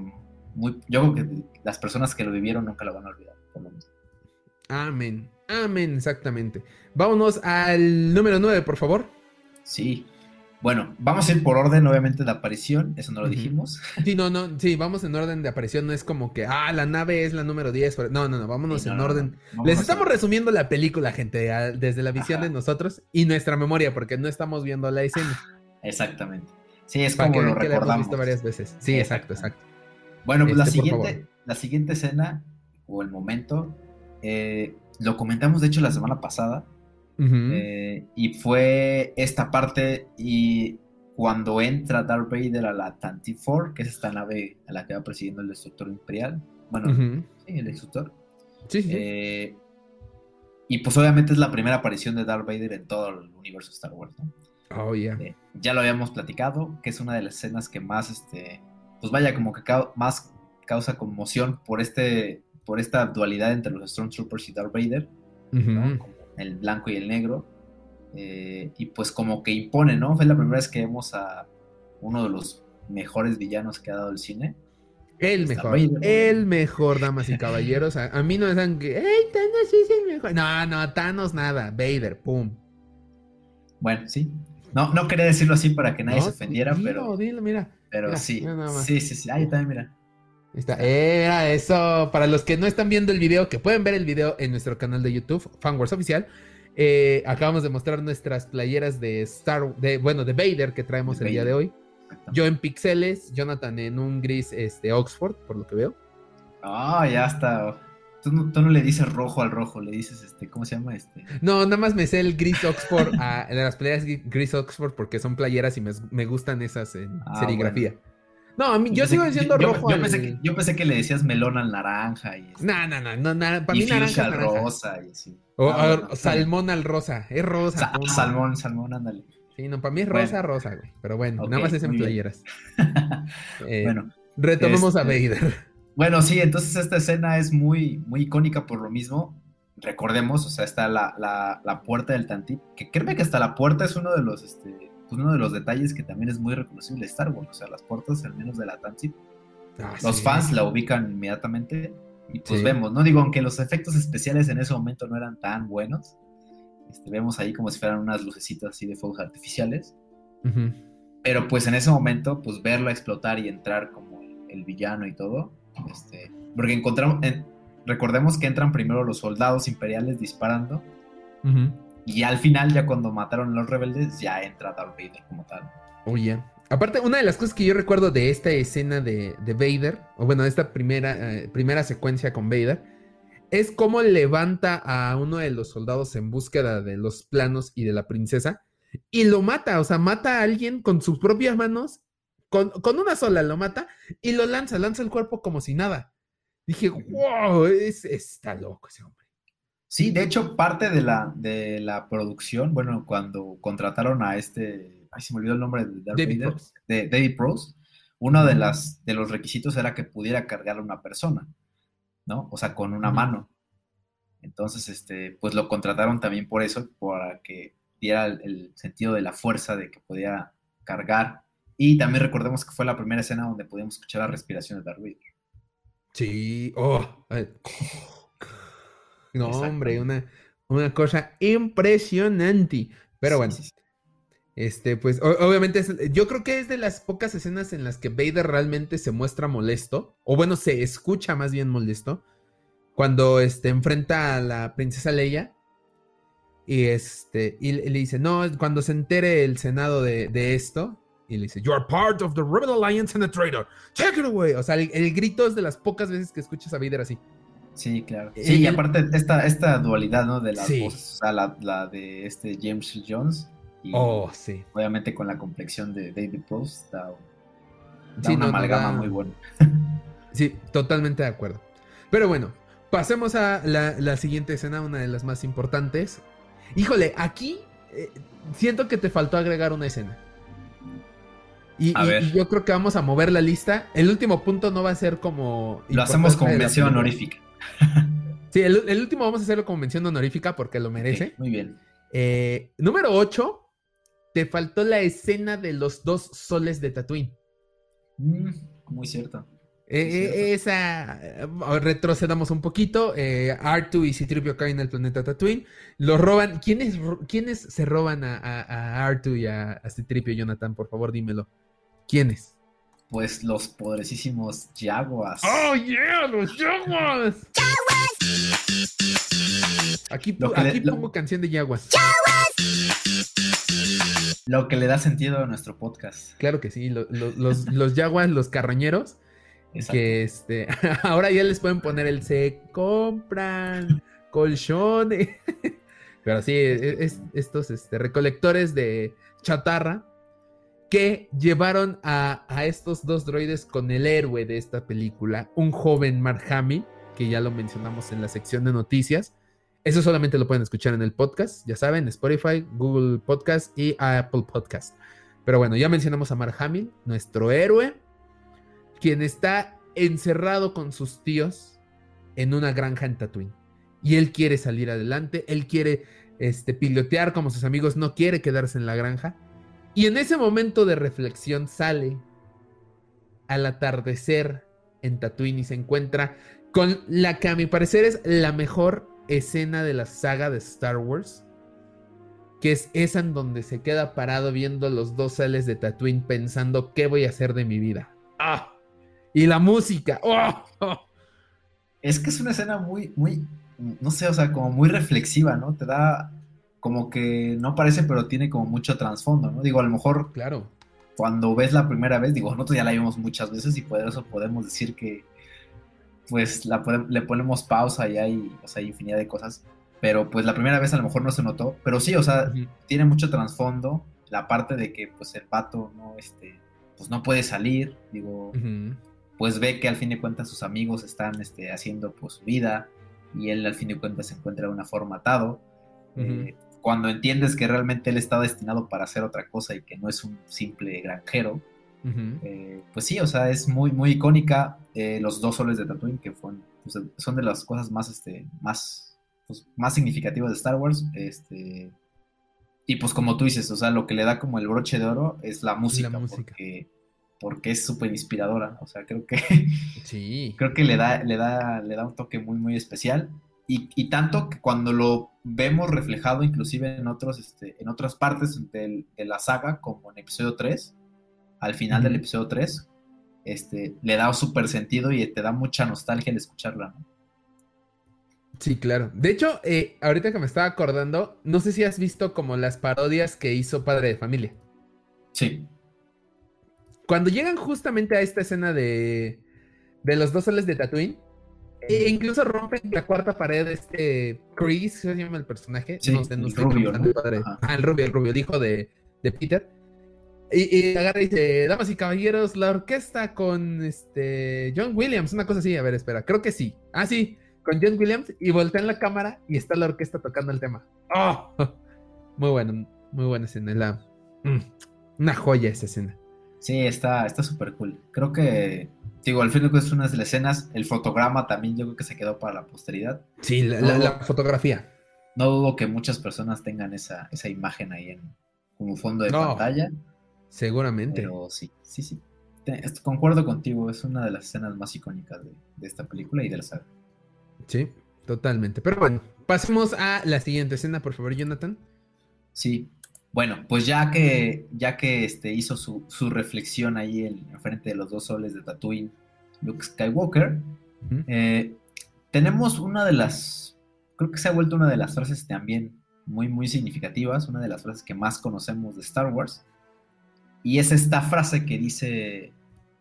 Speaker 2: muy, yo creo que las personas que lo vivieron nunca lo van a olvidar, por lo mismo.
Speaker 1: Amén, amén, exactamente. Vámonos al número 9, por favor.
Speaker 2: Sí, bueno, vamos a ir por orden, obviamente, de aparición, eso no lo dijimos.
Speaker 1: Sí, no, no, sí, vamos en orden de aparición, no es como que, ah, la nave es la número 10. No, no, no, vámonos en orden. Les estamos resumiendo la película, gente, desde la visión de nosotros y nuestra memoria, porque no estamos viendo la escena.
Speaker 2: Exactamente. Sí, es como lo recordamos. hemos visto
Speaker 1: varias veces. Sí, exacto, exacto.
Speaker 2: Bueno, pues la, este, siguiente, la siguiente escena, o el momento, eh, lo comentamos, de hecho, la semana pasada, eh, y fue esta parte y cuando entra Darth Vader a la Tantive 4, que es esta nave a la que va persiguiendo el destructor imperial. Bueno, sí, el destructor.
Speaker 1: Sí, sí.
Speaker 2: Eh, y pues obviamente es la primera aparición de Darth Vader en todo el universo Star Wars, ¿no?
Speaker 1: Oh, yeah.
Speaker 2: Eh, ya lo habíamos platicado, que es una de las escenas que más, este, pues vaya, como que más causa conmoción por este, por esta dualidad entre los Stormtroopers y Darth Vader, el blanco y el negro, eh, y pues como que impone, ¿no? Fue la primera vez que vemos a uno de los mejores villanos que ha dado el cine.
Speaker 1: El mejor, el mejor, damas y caballeros. A, mí no me dan que, ¡Ey, Thanos es el mejor! No, no, Thanos nada, Vader, pum.
Speaker 2: Bueno, sí. No, no quería decirlo así para que nadie se ofendiera, pero.
Speaker 1: Dilo, mira.
Speaker 2: Pero sí. Sí, sí, sí. Ahí también, mira.
Speaker 1: Está. Eh, eso. Para los que no están viendo el video, que pueden ver el video en nuestro canal de YouTube, Fanwars Oficial. Eh, acabamos de mostrar nuestras playeras de Star, de, bueno, de Vader que traemos el día de hoy. Yo en pixeles, Jonathan en un gris este, Oxford, por lo que veo.
Speaker 2: Ah, ya está. Tú no, le dices rojo al rojo, le dices este, ¿cómo se llama este?
Speaker 1: No, nada más me sé el gris Oxford, a, las playeras gris Oxford porque son playeras y me, gustan esas en ah, serigrafía. No, a mí, yo, sigo diciendo rojo.
Speaker 2: Yo, pensé que, yo, pensé que, le decías melón al naranja y
Speaker 1: No, no, no, no, para mí naranja
Speaker 2: al rosa y así.
Speaker 1: O ah, salmón al rosa, es rosa.
Speaker 2: salmón, salmón, ándale.
Speaker 1: Sí, no, para mí es rosa, rosa, güey. Pero bueno, nada más es en playeras.
Speaker 2: Eh, bueno.
Speaker 1: Retomemos a este, Vader.
Speaker 2: Bueno, sí, entonces esta escena es muy, muy icónica por lo mismo. Recordemos, o sea, está la, la, puerta del Tantip, que créeme que hasta la puerta es uno de los, este, pues uno de los detalles que también es muy reconocible de Star Wars. O sea, las puertas, al menos de la Tantip, ah, los fans la ubican inmediatamente y pues vemos, ¿no? Digo, aunque los efectos especiales en ese momento no eran tan buenos, este, vemos ahí como si fueran unas lucecitas así de fuegos artificiales. Pero pues en ese momento, pues verlo explotar y entrar como el, villano y todo. Este, porque encontramos, recordemos que entran primero los soldados imperiales disparando. Y al final, ya cuando mataron los rebeldes, ya entra Vader como tal.
Speaker 1: Oye, aparte, una de las cosas que yo recuerdo de esta escena de, Vader, o bueno, de esta primera, eh, primera secuencia con Vader, es como levanta a uno de los soldados en búsqueda de los planos y de la princesa y lo mata, o sea, mata a alguien con sus propias manos, con, una sola lo mata y lo lanza, lanza el cuerpo como si nada. Dije, wow, es, está loco ese hombre.
Speaker 2: Sí, de hecho, parte de la, de la producción, bueno, cuando contrataron a este, ay, se me olvidó el nombre de David, de David Prose, uno de, las, de los requisitos era que pudiera cargar a una persona. ¿no? O sea, con una mano. Entonces, este, pues lo contrataron también por eso, para que diera el, sentido de la fuerza de que podía cargar. Y también recordemos que fue la primera escena donde pudimos escuchar la respiración de Darth Vader.
Speaker 1: Sí, oh. No, hombre, una, una cosa impresionante. Pero bueno, este, pues obviamente yo creo que es de las pocas escenas en las que Vader realmente se muestra molesto, o bueno, se escucha más bien molesto, cuando este, enfrenta a la princesa Leia y, este, y le dice, no, cuando se entere el Senado de, esto, y le dice, You are part of the Rebel Alliance and a traitor. Take it away. O sea, el, grito es de las pocas veces que escuchas a Vader así.
Speaker 2: Sí, claro. Sí, y, aparte esta, esta dualidad, ¿no? De las voces, o sea, la, la, de este James Jones
Speaker 1: oh, sí.
Speaker 2: Obviamente con la complexión de David Post da, una amalgama muy buena.
Speaker 1: sí, totalmente de acuerdo. Pero bueno, pasemos a la, siguiente escena, una de las más importantes. Híjole, aquí eh, siento que te faltó agregar una escena. Y, yo creo que vamos a mover la lista. El último punto no va a ser como.
Speaker 2: Lo hacemos como mención honorífica.
Speaker 1: Sí, el, último vamos a hacerlo como mención honorífica porque lo merece.
Speaker 2: muy bien.
Speaker 1: Eh, número 8 te faltó la escena de los dos soles de Tatooine.
Speaker 2: Mm, muy cierto.
Speaker 1: Eh, eh, esa, retrocedamos un poquito. Eh, R2 y Citripio caen en el planeta Tatooine. Lo roban. ¿Quiénes, ¿quiénes se roban a, a, R2 y a, a Citripio, Jonathan? Por favor, dímelo. ¿Quiénes?
Speaker 2: Pues los poderosísimos Jaguars.
Speaker 1: ¡Oh, yeah! ¡Los Jaguars! ¡Jaguars! Aquí, aquí pongo canción de Jaguars.
Speaker 2: Lo que le da sentido a nuestro podcast.
Speaker 1: Claro que sí, los, los Jaguars, los carroñeros, que este, ahora ya les pueden poner el se compran colchones. Pero sí, es, estos este, recolectores de chatarra que llevaron a, estos dos droides con el héroe de esta película, un joven Mark Hamill, que ya lo mencionamos en la sección de noticias. Eso solamente lo pueden escuchar en el podcast, ya saben, Spotify, Google Podcast y Apple Podcast. Pero bueno, ya mencionamos a Mark Hamill, nuestro héroe, quien está encerrado con sus tíos en una granja en Tatooine. Y él quiere salir adelante, él quiere este, pilotear como sus amigos, no quiere quedarse en la granja. Y en ese momento de reflexión sale al atardecer en Tatooine y se encuentra con la que a mi parecer es la mejor escena de la saga de Star Wars, que es esa en donde se queda parado viendo los dos sales de Tatooine pensando qué voy a hacer de mi vida. ¡Ah! Y la música. ¡Oh!
Speaker 2: Es que es una escena muy, muy, no sé, o sea, como muy reflexiva, ¿no? Te da como que no parece, pero tiene como mucho trasfondo, ¿no? Digo, a lo mejor.
Speaker 1: Claro.
Speaker 2: Cuando ves la primera vez, digo, nosotros ya la vimos muchas veces y por eso podemos decir que, pues, la, le ponemos pausa y hay, o sea, infinidad de cosas. Pero, pues, la primera vez a lo mejor no se notó. Pero sí, o sea, tiene mucho trasfondo. La parte de que, pues, el pato no, este, pues, no puede salir. Digo, pues ve que al fin de cuentas sus amigos están este, haciendo pues, su vida y él al fin de cuentas se encuentra de una forma atado. Eh, cuando entiendes que realmente él está destinado para hacer otra cosa y que no es un simple granjero, eh, pues sí, o sea, es muy, muy icónica eh, los dos soles de Tatooine, que pues, son de las cosas más, este, más, pues, más significativas de Star Wars. Este, y pues como tú dices, o sea, lo que le da como el broche de oro es la música, la música. porque porque es súper inspiradora. O sea, creo que. Sí. creo que le da, le da, le da un toque muy, muy especial. Y, tanto que cuando lo vemos reflejado, inclusive en otros, este, en otras partes de la saga, como en episodio 3, al final del episodio 3, este, le da súper sentido y te da mucha nostalgia el escucharla, ¿no?
Speaker 1: Sí, claro. De hecho, eh, ahorita que me estaba acordando, no sé si has visto como las parodias que hizo Padre de Familia.
Speaker 2: Sí.
Speaker 1: Cuando llegan justamente a esta escena de, de los dos soles de Tatooine, e incluso rompen la cuarta pared este Chris, ¿se llama el personaje?
Speaker 2: Sí, no, el, rubio,
Speaker 1: Ah, el rubio, el rubio, el hijo de, de Peter. Y, agarra y dice, damas y caballeros, la orquesta con este John Williams, una cosa así, a ver, espera, creo que sí. Ah, sí, con John Williams, y voltea en la cámara y está la orquesta tocando el tema. ¡Oh! Muy bueno, muy buena escena, la, mm, una joya esa escena.
Speaker 2: Sí, está súper cool. Creo que, digo, al fin de es una de las escenas. El fotograma también yo creo que se quedó para la posteridad.
Speaker 1: Sí, la, fotografía.
Speaker 2: No dudo que muchas personas tengan esa, esa imagen ahí en, como fondo de pantalla.
Speaker 1: Seguramente.
Speaker 2: Pero sí, sí, sí. concuerdo contigo, es una de las escenas más icónicas de, de esta película y de la saga.
Speaker 1: Sí, totalmente. Pero bueno, pasemos a la siguiente escena, por favor, Jonathan.
Speaker 2: Sí, bueno, pues ya que, ya que este, hizo su, reflexión ahí en, frente de los dos soles de Tatooine, Luke Skywalker, eh, tenemos una de las, creo que se ha vuelto una de las frases también muy, muy significativas, una de las frases que más conocemos de Star Wars, y es esta frase que dice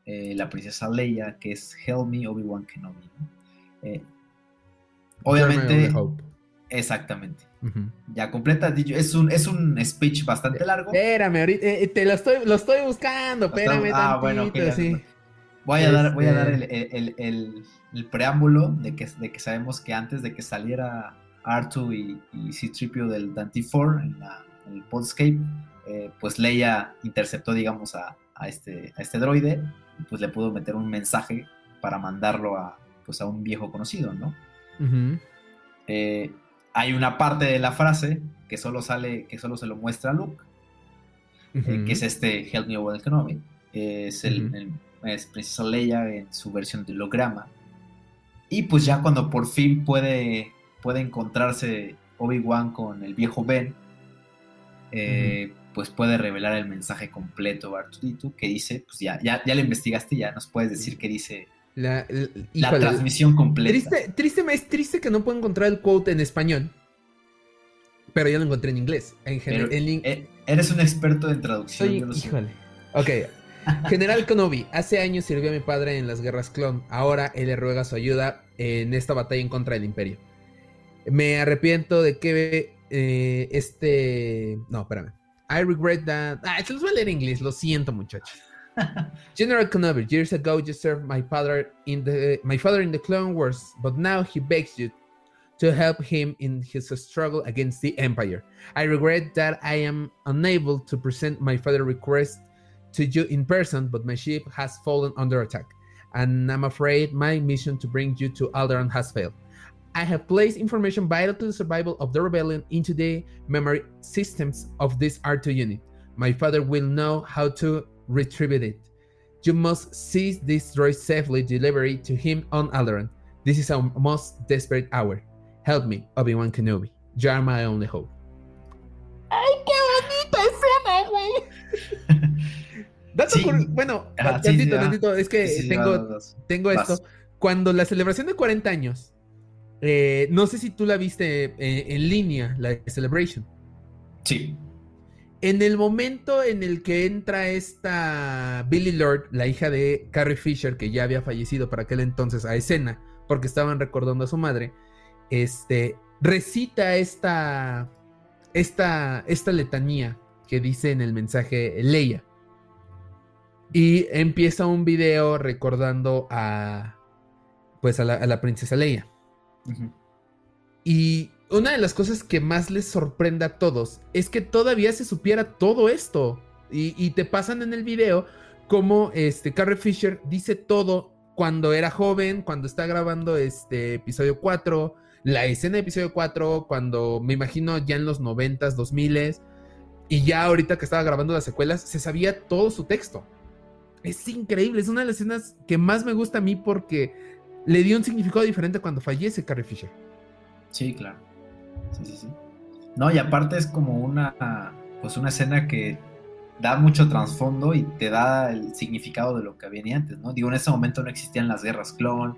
Speaker 2: eh, la princesa Leia, que es Help me, Obi-Wan Kenobi. Eh, obviamente, exactamente. Ya completa, es un, es un speech bastante largo.
Speaker 1: Espérame, ahorita eh, te lo estoy, lo estoy buscando, espérame ah, bueno, sí.
Speaker 2: Voy a dar, voy a dar este el, preámbulo de que, de que sabemos que antes de que saliera Artu y, y C-Tripio del Dante 4 en, el Podscape, eh, pues Leia interceptó, digamos, a, este, a este droide y pues le pudo meter un mensaje para mandarlo a, pues, a un viejo conocido, ¿no? Hay una parte de la frase que solo sale, que solo se lo muestra a Luke, eh, que es este Help Me Obi Kenobi. Es el, es Princesa Leia en su versión de holograma. Y pues ya cuando por fin puede, puede encontrarse Obi-Wan con el viejo Ben, eh, pues puede revelar el mensaje completo a que dice, pues ya, ya, ya lo investigaste, ya nos puedes decir qué dice
Speaker 1: la,
Speaker 2: transmisión completa.
Speaker 1: Triste, triste, es triste que no puedo encontrar el quote en español. Pero ya lo encontré en inglés. En general,
Speaker 2: eh, eres un experto en traducción.
Speaker 1: híjole. Ok. General Kenobi, hace años sirvió a mi padre en las guerras clon. Ahora él le ruega su ayuda en esta batalla en contra del imperio. Me arrepiento de que eh, este... No, espérame. I regret that. Ah, se los voy a leer en inglés, lo siento, muchachos. General Kenobi, years ago you served my father in the my father in the Clone Wars, but now he begs you to help him in his struggle against the Empire. I regret that I am unable to present my father's request to you in person, but my ship has fallen under attack, and I'm afraid my mission to bring you to Alderaan has failed. I have placed information vital to the survival of the rebellion into the memory systems of this R2 unit. My father will know how to retrieve it. You must seize this droid safely delivery to him on Alderaan. This is our most desperate hour. Help me, Obi-Wan Kenobi. You are my only hope. ¡Ay, qué bonita escena, güey! Dato sí. Bueno, ah, tantito, sí, tantito, es que sí, tengo, tengo esto. Cuando la celebración de 40 años, eh, no sé si tú la viste eh, en línea, la Celebration.
Speaker 2: Sí.
Speaker 1: En el momento en el que entra esta Billy Lord, la hija de Carrie Fisher, que ya había fallecido para aquel entonces, a escena, porque estaban recordando a su madre, este, recita esta, esta, esta letanía que dice en el mensaje Leia. Y empieza un video recordando a, pues a la, a la princesa Leia. Y una de las cosas que más les sorprende a todos es que todavía se supiera todo esto. Y, te pasan en el video como este, Carrie Fisher dice todo cuando era joven, cuando está grabando este episodio 4, la escena de episodio 4, cuando me imagino ya en los 90s, 2000 y ya ahorita que estaba grabando las secuelas, se sabía todo su texto. Es increíble, es una de las escenas que más me gusta a mí porque le dio un significado diferente cuando fallece Carrie Fisher.
Speaker 2: Sí, claro. Sí, sí, sí. No, y aparte es como una, pues una escena que da mucho trasfondo y te da el significado de lo que venía antes, ¿no? Digo, en ese momento no existían las guerras clon,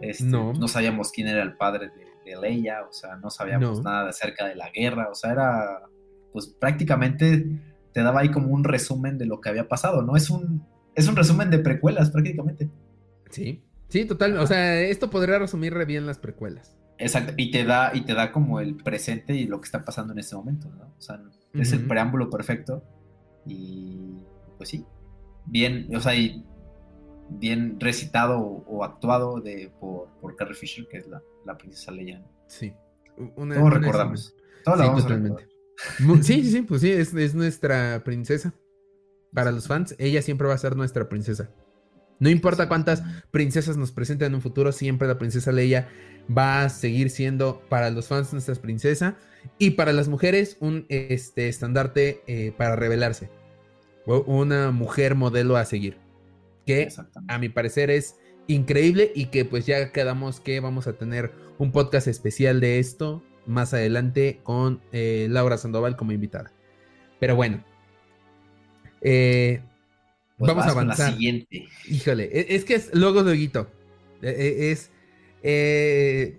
Speaker 2: este, no. no. sabíamos quién era el padre de, Leia, o sea, no sabíamos nada acerca de la guerra, o sea, era, pues prácticamente te daba ahí como un resumen de lo que había pasado, ¿no? Es un, es un resumen de precuelas prácticamente.
Speaker 1: Sí, sí, total, o sea, esto podría resumir re bien las precuelas.
Speaker 2: Exacto, y te da, y te da como el presente y lo que está pasando en este momento, ¿no? O sea, es el preámbulo perfecto. Y pues sí, bien, o sea, bien recitado o, actuado de, por, por, Carrie Fisher, que es la, la princesa Leia.
Speaker 1: Sí.
Speaker 2: Todos recordamos. Todos
Speaker 1: sí, totalmente. sí, sí, sí, pues sí, es, es nuestra princesa. Para los fans, ella siempre va a ser nuestra princesa. No importa cuántas princesas nos presenten en un futuro, siempre la princesa Leia va a seguir siendo para los fans nuestra princesa y para las mujeres un este, estandarte eh, para revelarse. Una mujer modelo a seguir. Que a mi parecer es increíble y que pues ya quedamos que vamos a tener un podcast especial de esto más adelante con eh, Laura Sandoval como invitada. Pero bueno. Eh, pues Vamos a avanzar. la siguiente. Híjole, e, es que es luego luego. E, e, es. Eh,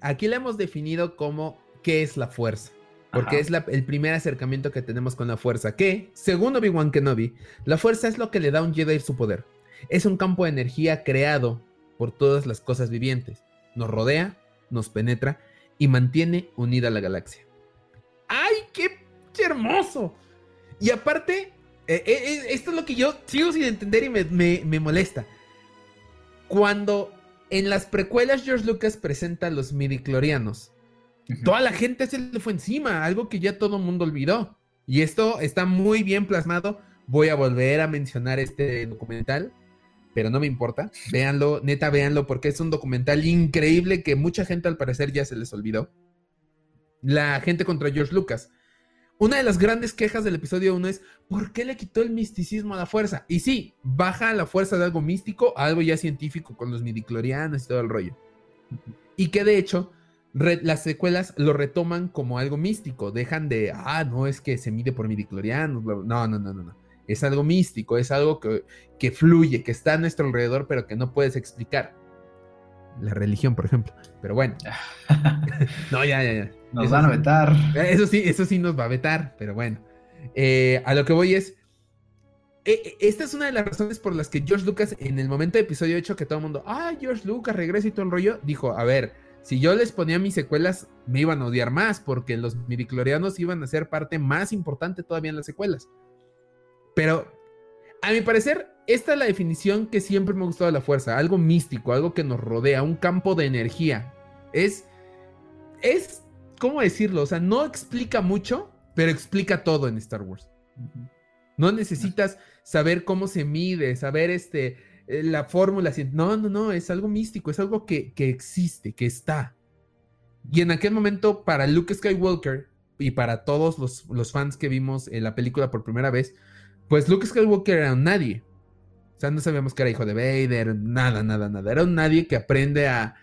Speaker 1: aquí le hemos definido como qué es la fuerza. Porque es el primer acercamiento que tenemos con la fuerza. Que, según Obi-Wan Kenobi, la fuerza es lo que le da a un Jedi su poder. Es un campo de energía creado por todas las cosas vivientes. Nos rodea, nos penetra y mantiene unida la galaxia. ¡Ay, qué hermoso! Y aparte, eh, eh, eh, esto es lo que yo sigo sin entender y me, molesta. Cuando en las precuelas George Lucas presenta a los midiclorianos, toda la gente se le fue encima, algo que ya todo el mundo olvidó. Y esto está muy bien plasmado. Voy a volver a mencionar este documental, pero no me importa. Véanlo, neta, véanlo, porque es un documental increíble que mucha gente al parecer ya se les olvidó. La gente contra George Lucas. Una de las grandes quejas del episodio 1 es ¿por qué le quitó el misticismo a la fuerza? Y sí, baja la fuerza de algo místico a algo ya científico con los midiclorianos y todo el rollo. Y que de hecho las secuelas lo retoman como algo místico, dejan de, ah, no es que se mide por midiclorianos, no, no, no, no, no. Es algo místico, es algo que, que fluye, que está a nuestro alrededor, pero que no puedes explicar. La religión, por ejemplo. Pero bueno. no, ya, ya, ya.
Speaker 2: Nos van a vetar.
Speaker 1: Eso sí, eso sí nos va a vetar, pero bueno. Eh, a lo que voy es. Eh, eh, esta es una de las razones por las que George Lucas, en el momento de episodio 8, que todo el mundo, ah, George Lucas regresa y todo el rollo, dijo: A ver, si yo les ponía mis secuelas, me iban a odiar más, porque los midiclorianos iban a ser parte más importante todavía en las secuelas. Pero, a mi parecer, esta es la definición que siempre me ha gustado de la fuerza, algo místico, algo que nos rodea, un campo de energía. Es, es, ¿cómo decirlo? O sea, no explica mucho, pero explica todo en Star Wars. No necesitas saber cómo se mide, saber este, eh, la fórmula. No, no, no, es algo místico, es algo que, existe, que está. Y en aquel momento, para Luke Skywalker y para todos los, fans que vimos en la película por primera vez, pues Luke Skywalker era un nadie. O sea, no sabíamos que era hijo de Vader, nada, nada, nada. Era un nadie que aprende a,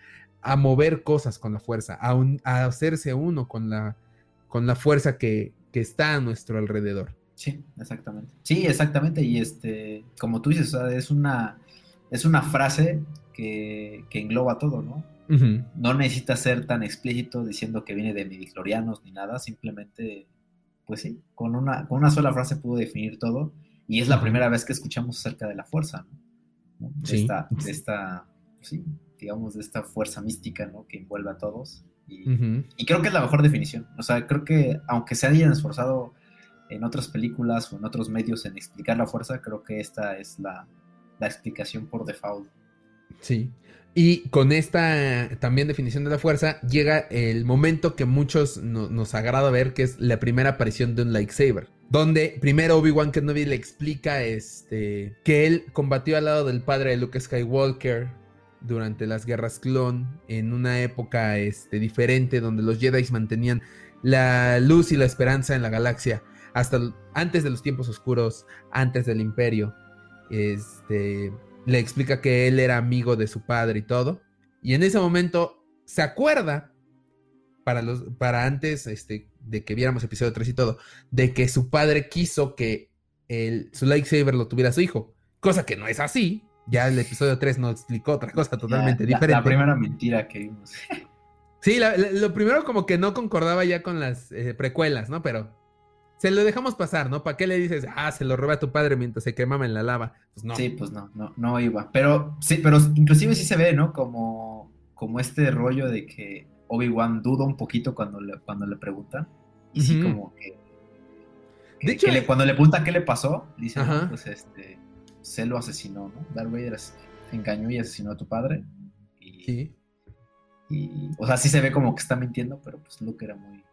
Speaker 1: mover cosas con la fuerza, a, a hacerse uno con la, con la fuerza que, que está a nuestro alrededor.
Speaker 2: Sí, exactamente. Sí, exactamente. Y este, como tú dices, es una, es una frase que, engloba todo, ¿no? No necesita ser tan explícito diciendo que viene de midiclorianos ni nada, simplemente, pues sí, con una, con una sola frase pudo definir todo. Y es la primera vez que escuchamos acerca de la fuerza, ¿no? De, esta, de esta, sí, digamos, de esta fuerza mística, ¿no? Que envuelve a todos. Y, y, creo que es la mejor definición. O sea, creo que aunque se hayan esforzado en otras películas o en otros medios en explicar la fuerza, creo que esta es la, explicación por default.
Speaker 1: Sí. Y con esta también definición de la fuerza llega el momento que muchos nos agrada ver, que es la primera aparición de un lightsaber. Donde primero Obi-Wan Kenobi le explica este, que él combatió al lado del padre de Luke Skywalker durante las guerras clon en una época este, diferente donde los Jedi mantenían la luz y la esperanza en la galaxia hasta antes de los tiempos oscuros, antes del imperio. Este, le explica que él era amigo de su padre y todo. Y en ese momento se acuerda, para, los, para antes este, de que viéramos episodio 3 y todo, de que su padre quiso que el, su lightsaber lo tuviera su hijo. Cosa que no es así. Ya el episodio 3 nos explicó otra cosa totalmente diferente. La,
Speaker 2: primera mentira que vimos.
Speaker 1: sí, lo primero como que no concordaba ya con las eh, precuelas, ¿no? Pero se lo dejamos pasar, ¿no? ¿Para qué le dices, ah, se lo robé a tu padre mientras se quemaba en la lava?
Speaker 2: Pues no. Sí, pues no, no, no iba. Pero sí, pero inclusive sí se ve, ¿no? Como, como este rollo de que Obi-Wan duda un poquito cuando le, cuando le preguntan. Y sí, como que. de hecho, cuando le pregunta qué le pasó, dice, pues este, se lo asesinó, ¿no? Darth Vader engañó y asesinó a tu padre. Y, sí. Y, o sea, sí se ve como que está mintiendo, pero pues Luke era muy.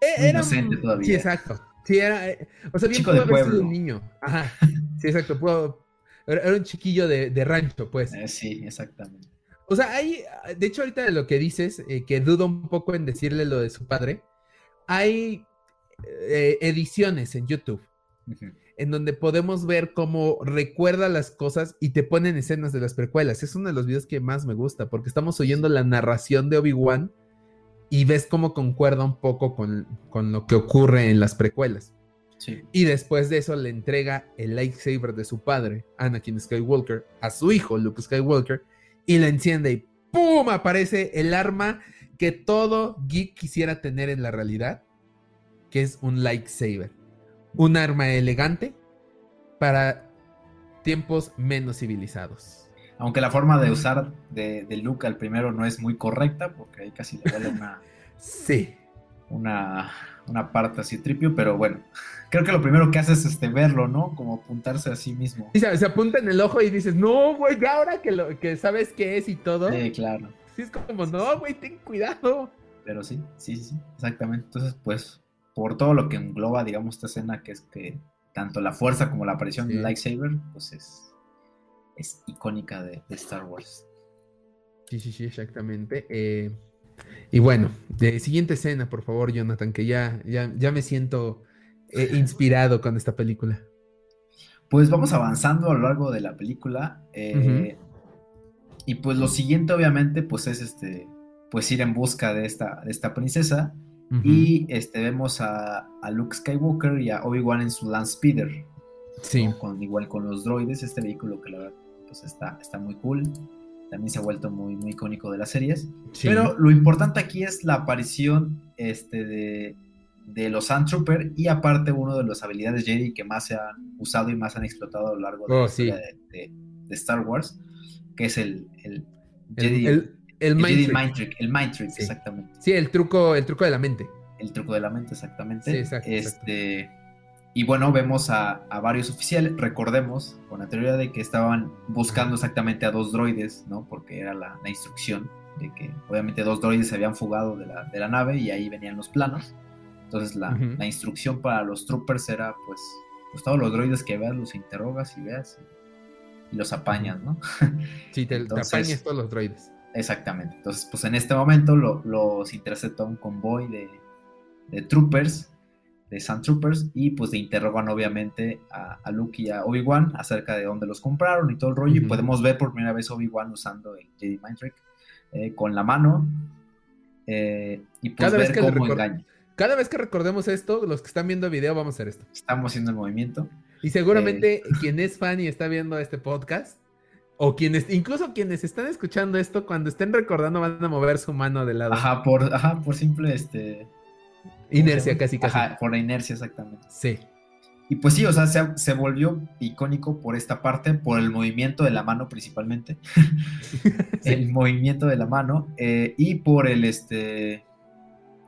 Speaker 1: Eh, era inocente todavía. Sí, exacto. Sí, era. Eh, o sea, bien Chico pudo haber sido un niño. Ajá. Sí, exacto. Pudo, era un chiquillo de, de rancho, pues.
Speaker 2: Eh, sí, exactamente.
Speaker 1: O sea, hay. De hecho, ahorita de lo que dices, que dudo un poco en decirle lo de su padre, hay ediciones en YouTube. En donde podemos ver cómo recuerda las cosas y te ponen escenas de las precuelas. Es uno de los videos que más me gusta porque estamos oyendo la narración de Obi-Wan y ves cómo concuerda un poco con, lo que ocurre en las precuelas. Y después de eso le entrega el lightsaber de su padre, Anakin Skywalker, a su hijo, Luke Skywalker, y la enciende y ¡pum! aparece el arma que todo geek quisiera tener en la realidad, que es un lightsaber. Un arma elegante para tiempos menos civilizados.
Speaker 2: Aunque la forma de usar de, de Luke al primero no es muy correcta, porque ahí casi le vale una.
Speaker 1: sí.
Speaker 2: Una, una parte así tripio, pero bueno. Creo que lo primero que hace es este, verlo, ¿no? Como apuntarse a sí mismo.
Speaker 1: Y se, apunta en el ojo y dices, no, güey, ahora que, lo, que sabes qué es y todo.
Speaker 2: Sí, claro.
Speaker 1: Sí, es como, no, güey, ten cuidado.
Speaker 2: Pero sí, sí, sí, exactamente. Entonces, pues, por todo lo que engloba, digamos, esta escena, que es que tanto la fuerza como la aparición del lightsaber, pues es es icónica de, Star Wars.
Speaker 1: Sí, sí, sí, exactamente. Eh, y bueno, de siguiente escena, por favor, Jonathan, que ya, ya, ya me siento eh, inspirado con esta película.
Speaker 2: Pues vamos avanzando a lo largo de la película. Eh, y pues lo siguiente, obviamente, pues es este. Pues ir en busca de esta, de esta princesa. Y este, vemos a, a, Luke Skywalker y a Obi-Wan en su Land Speeder. Sí. Con, igual con los droides, este vehículo que la verdad pues, está, está muy cool. También se ha vuelto muy, muy icónico de las series. Pero lo importante aquí es la aparición este, de, de los Sand Trooper y aparte uno de las habilidades Jedi que más se han usado y más han explotado a lo largo de, oh, de, Star Wars, que es el, el
Speaker 1: Jedi. El, El,
Speaker 2: Mind, Trick. El Mind Trick, exactamente.
Speaker 1: Sí, el truco, el truco de la mente.
Speaker 2: El truco de la mente, exactamente. Sí, exacto. Este, Y bueno, vemos a, varios oficiales. Recordemos, con la teoría de que estaban buscando exactamente a dos droides, ¿no? Porque era la, instrucción de que obviamente dos droides se habían fugado de la, de la nave y ahí venían los planos. Entonces la, la, instrucción para los troopers era pues, pues todos los droides que veas los interrogas y veas y, los apañas, ¿no?
Speaker 1: Sí, te, apañas todos los droides.
Speaker 2: Exactamente. Entonces, pues en este momento los intercepta un convoy de, de troopers, de Sand Troopers, y pues de interrogan obviamente a, Luke y a Obi-Wan acerca de dónde los compraron y todo el rollo. Y podemos ver por primera vez Obi-Wan usando el Jedi Mind Trick eh, con la mano. Eh, y pues
Speaker 1: Cada ver vez que cómo engaña. Cada vez que recordemos esto, los que están viendo el video, vamos a hacer esto.
Speaker 2: Estamos haciendo el movimiento.
Speaker 1: Y seguramente eh, quien es fan y está viendo este podcast, o quienes, incluso quienes están escuchando esto, cuando estén recordando, van a mover su mano de lado.
Speaker 2: Ajá, por, ajá, por simple este.
Speaker 1: Inercia, casi, casi.
Speaker 2: Ajá, por la inercia, exactamente.
Speaker 1: Sí.
Speaker 2: Y pues sí, o sea, se, volvió icónico por esta parte, por el movimiento de la mano principalmente. El movimiento de la mano. Eh, y por el este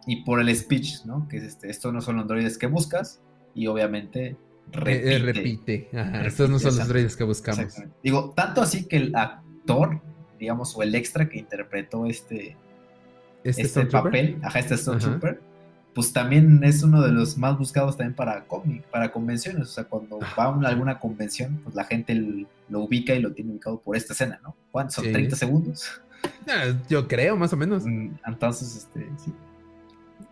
Speaker 2: y por el speech, ¿no? Que es este, estos no son los droides que buscas y obviamente
Speaker 1: repite. repite. estos no son los droides que buscamos.
Speaker 2: Digo, tanto así que el actor, digamos, o el extra que interpretó este, este, este papel, ajá, este Stone Trooper, pues también es uno de los más buscados también para cómic, para convenciones. O sea, cuando va a alguna convención, pues la gente lo ubica y lo tiene ubicado por esta escena, ¿no? ¿Cuántos son? ¿30 segundos?
Speaker 1: Ah, yo creo, más o menos.
Speaker 2: Mm, entonces, este, sí.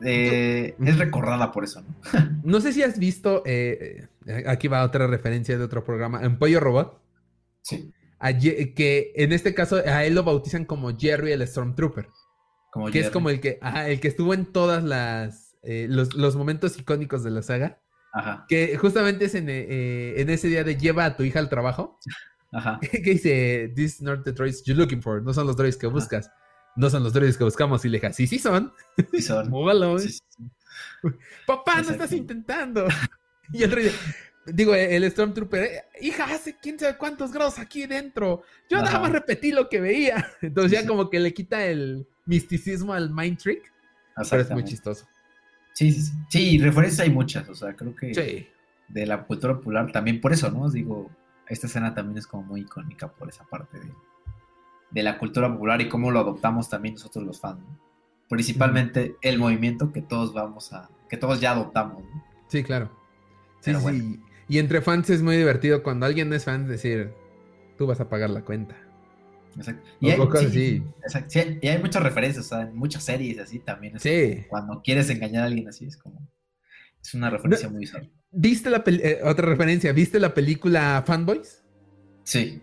Speaker 2: Eh, es recordada por eso, ¿no?
Speaker 1: no sé si has visto, eh, eh, aquí va otra referencia de otro programa, en Pollo Robot.
Speaker 2: Sí.
Speaker 1: que en este caso a él lo bautizan como Jerry el Stormtrooper. Como que es como el que, el que estuvo en todas las, los, momentos icónicos de la saga.
Speaker 2: Ajá.
Speaker 1: Que justamente es en, ese día de lleva a tu hija al trabajo.
Speaker 2: Ajá.
Speaker 1: que dice, these not the droids you're looking for, no son los droids que buscas no son los droides que buscamos. Y le dije, sí, sí son.
Speaker 2: Sí son.
Speaker 1: Múbalo. Papá, no estás intentando. y el rey, digo, el Stormtrooper, eh, hija, hace quién sabe cuántos grados aquí dentro. Yo nada más repetí lo que veía. Entonces ya como que le quita el misticismo al Mind Trick. Pero es muy chistoso.
Speaker 2: Sí, sí, sí. Referencias hay muchas. O sea, creo que de la cultura popular también por eso, ¿no? Digo, esta escena también es como muy icónica por esa parte de de la cultura popular y cómo lo adoptamos también nosotros los fans. Principalmente el movimiento que todos vamos a, que todos ya adoptamos.
Speaker 1: Sí, claro. Sí, sí. Y entre fans es muy divertido cuando alguien no es fan decir, tú vas a pagar la cuenta.
Speaker 2: Exacto. Y hay, Exacto. y hay muchas referencias, o sea, en muchas series así también.
Speaker 1: sí.
Speaker 2: Cuando quieres engañar a alguien así, es como. Es una referencia muy usual.
Speaker 1: ¿Viste la eh, otra referencia? ¿Viste la película Fanboys?
Speaker 2: Sí.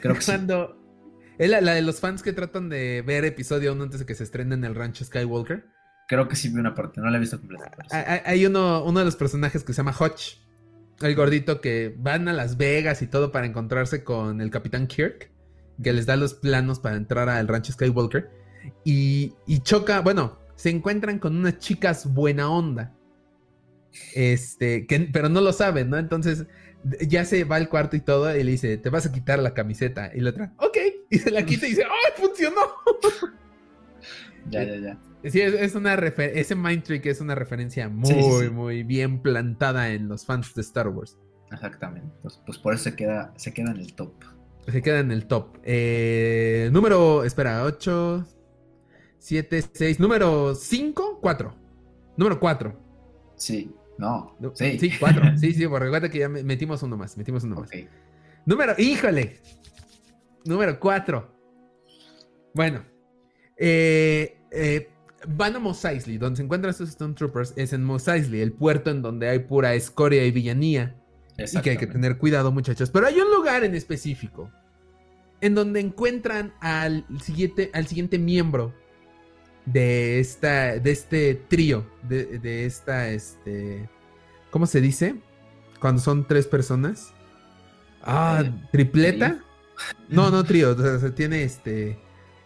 Speaker 2: Creo que
Speaker 1: Cuando ¿Es la, de los fans que tratan de ver episodio 1 antes de que se estrene en el rancho Skywalker?
Speaker 2: Creo que sí vi una parte, no la he visto completa.
Speaker 1: Hay, uno, uno de los personajes que se llama Hutch, el gordito que van a Las Vegas y todo para encontrarse con el Capitán Kirk, que les da los planos para entrar al rancho Skywalker. Y, y choca, bueno, se encuentran con unas chicas buena onda. Este, que, pero no lo saben, ¿no? Entonces ya se va al cuarto y todo y le dice, te vas a quitar la camiseta. Y la otra, ok. Y se la quita y dice, ¡ay, funcionó!
Speaker 2: ya, ya, ya.
Speaker 1: Sí, es, una ese Mind Trick es una referencia muy, muy bien plantada en los fans de Star Wars.
Speaker 2: Exactamente. Pues, pues, por eso se queda, se queda en el top.
Speaker 1: Se queda en el top. Eh, número, espera, 8, 7, 6, número 5, 4. Número 4.
Speaker 2: Sí. No,
Speaker 1: sí. Sí, cuatro. sí, sí, porque recuerda que ya metimos uno más, metimos uno más. Número, híjole. Número cuatro. Bueno. Eh, eh, van a Mos Eisley, donde se encuentran estos Stone Troopers, es en Mos Eisley, el puerto en donde hay pura escoria y villanía. Y que hay que tener cuidado, muchachos. Pero hay un lugar en específico en donde encuentran al siguiente, al siguiente miembro de esta, de este trío, de, esta, este, ¿cómo se dice? Cuando son tres personas. Ah, eh, tripleta. No, no trío, o sea, tiene este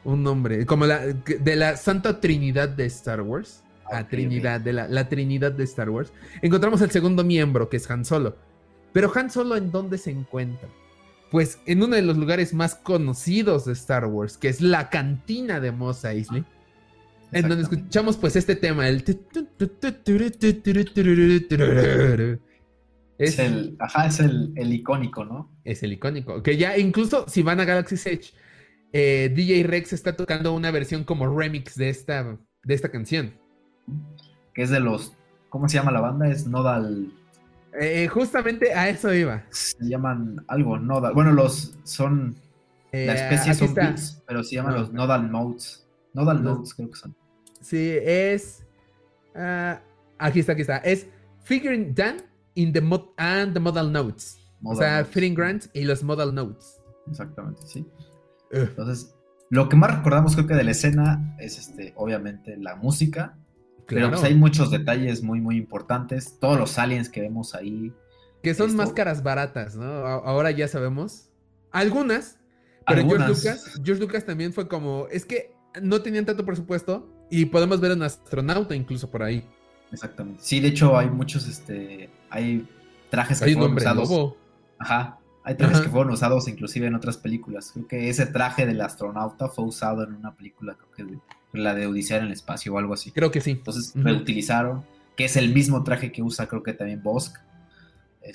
Speaker 1: un nombre, como la de la Santa Trinidad de Star Wars. La Trinidad, de la, la, Trinidad de Star Wars. Encontramos el segundo miembro, que es Han Solo. Pero Han Solo, ¿en dónde se encuentra? pues en uno de los lugares más conocidos de Star Wars, que es la cantina de Mos Eisley. En donde escuchamos pues este tema, el...
Speaker 2: Es el, ajá, es el, icónico, ¿no?
Speaker 1: Es el icónico. Que ya incluso si van a Galaxy's Edge, eh, DJ Rex está tocando una versión como remix de esta, de esta canción.
Speaker 2: Que es de los, ¿cómo se llama la banda? Es Nodal
Speaker 1: eh, justamente a eso iba.
Speaker 2: Se llaman algo, nodal. Bueno, los son. Eh, la especie son beats, pero se llaman los nodal notes. Nodal notes, creo que son.
Speaker 1: Sí, es. Uh, aquí está, aquí está. Es Figuring Done in the mod and the modal notes. o sea, Fitting Grants y los modal notes.
Speaker 2: Exactamente, sí. Entonces, lo que más recordamos creo que de la escena es este, obviamente, la música pero pues hay muchos detalles muy, muy importantes. Todos los aliens que vemos ahí.
Speaker 1: Que son máscaras baratas, ¿no? Ahora ya sabemos. Algunas. Pero George Lucas, George Lucas también fue como. Es que no tenían tanto presupuesto. Y podemos ver un astronauta incluso por ahí.
Speaker 2: Exactamente. Sí, de hecho, hay muchos, este. Hay trajes que fueron usados. Ajá. Hay trajes que fueron usados inclusive en otras películas. Creo que ese traje del astronauta fue usado en una película, creo que de la de Odisea en el espacio o algo así.
Speaker 1: Creo que sí.
Speaker 2: Entonces reutilizaron, que es el mismo traje que usa creo que también Bosk.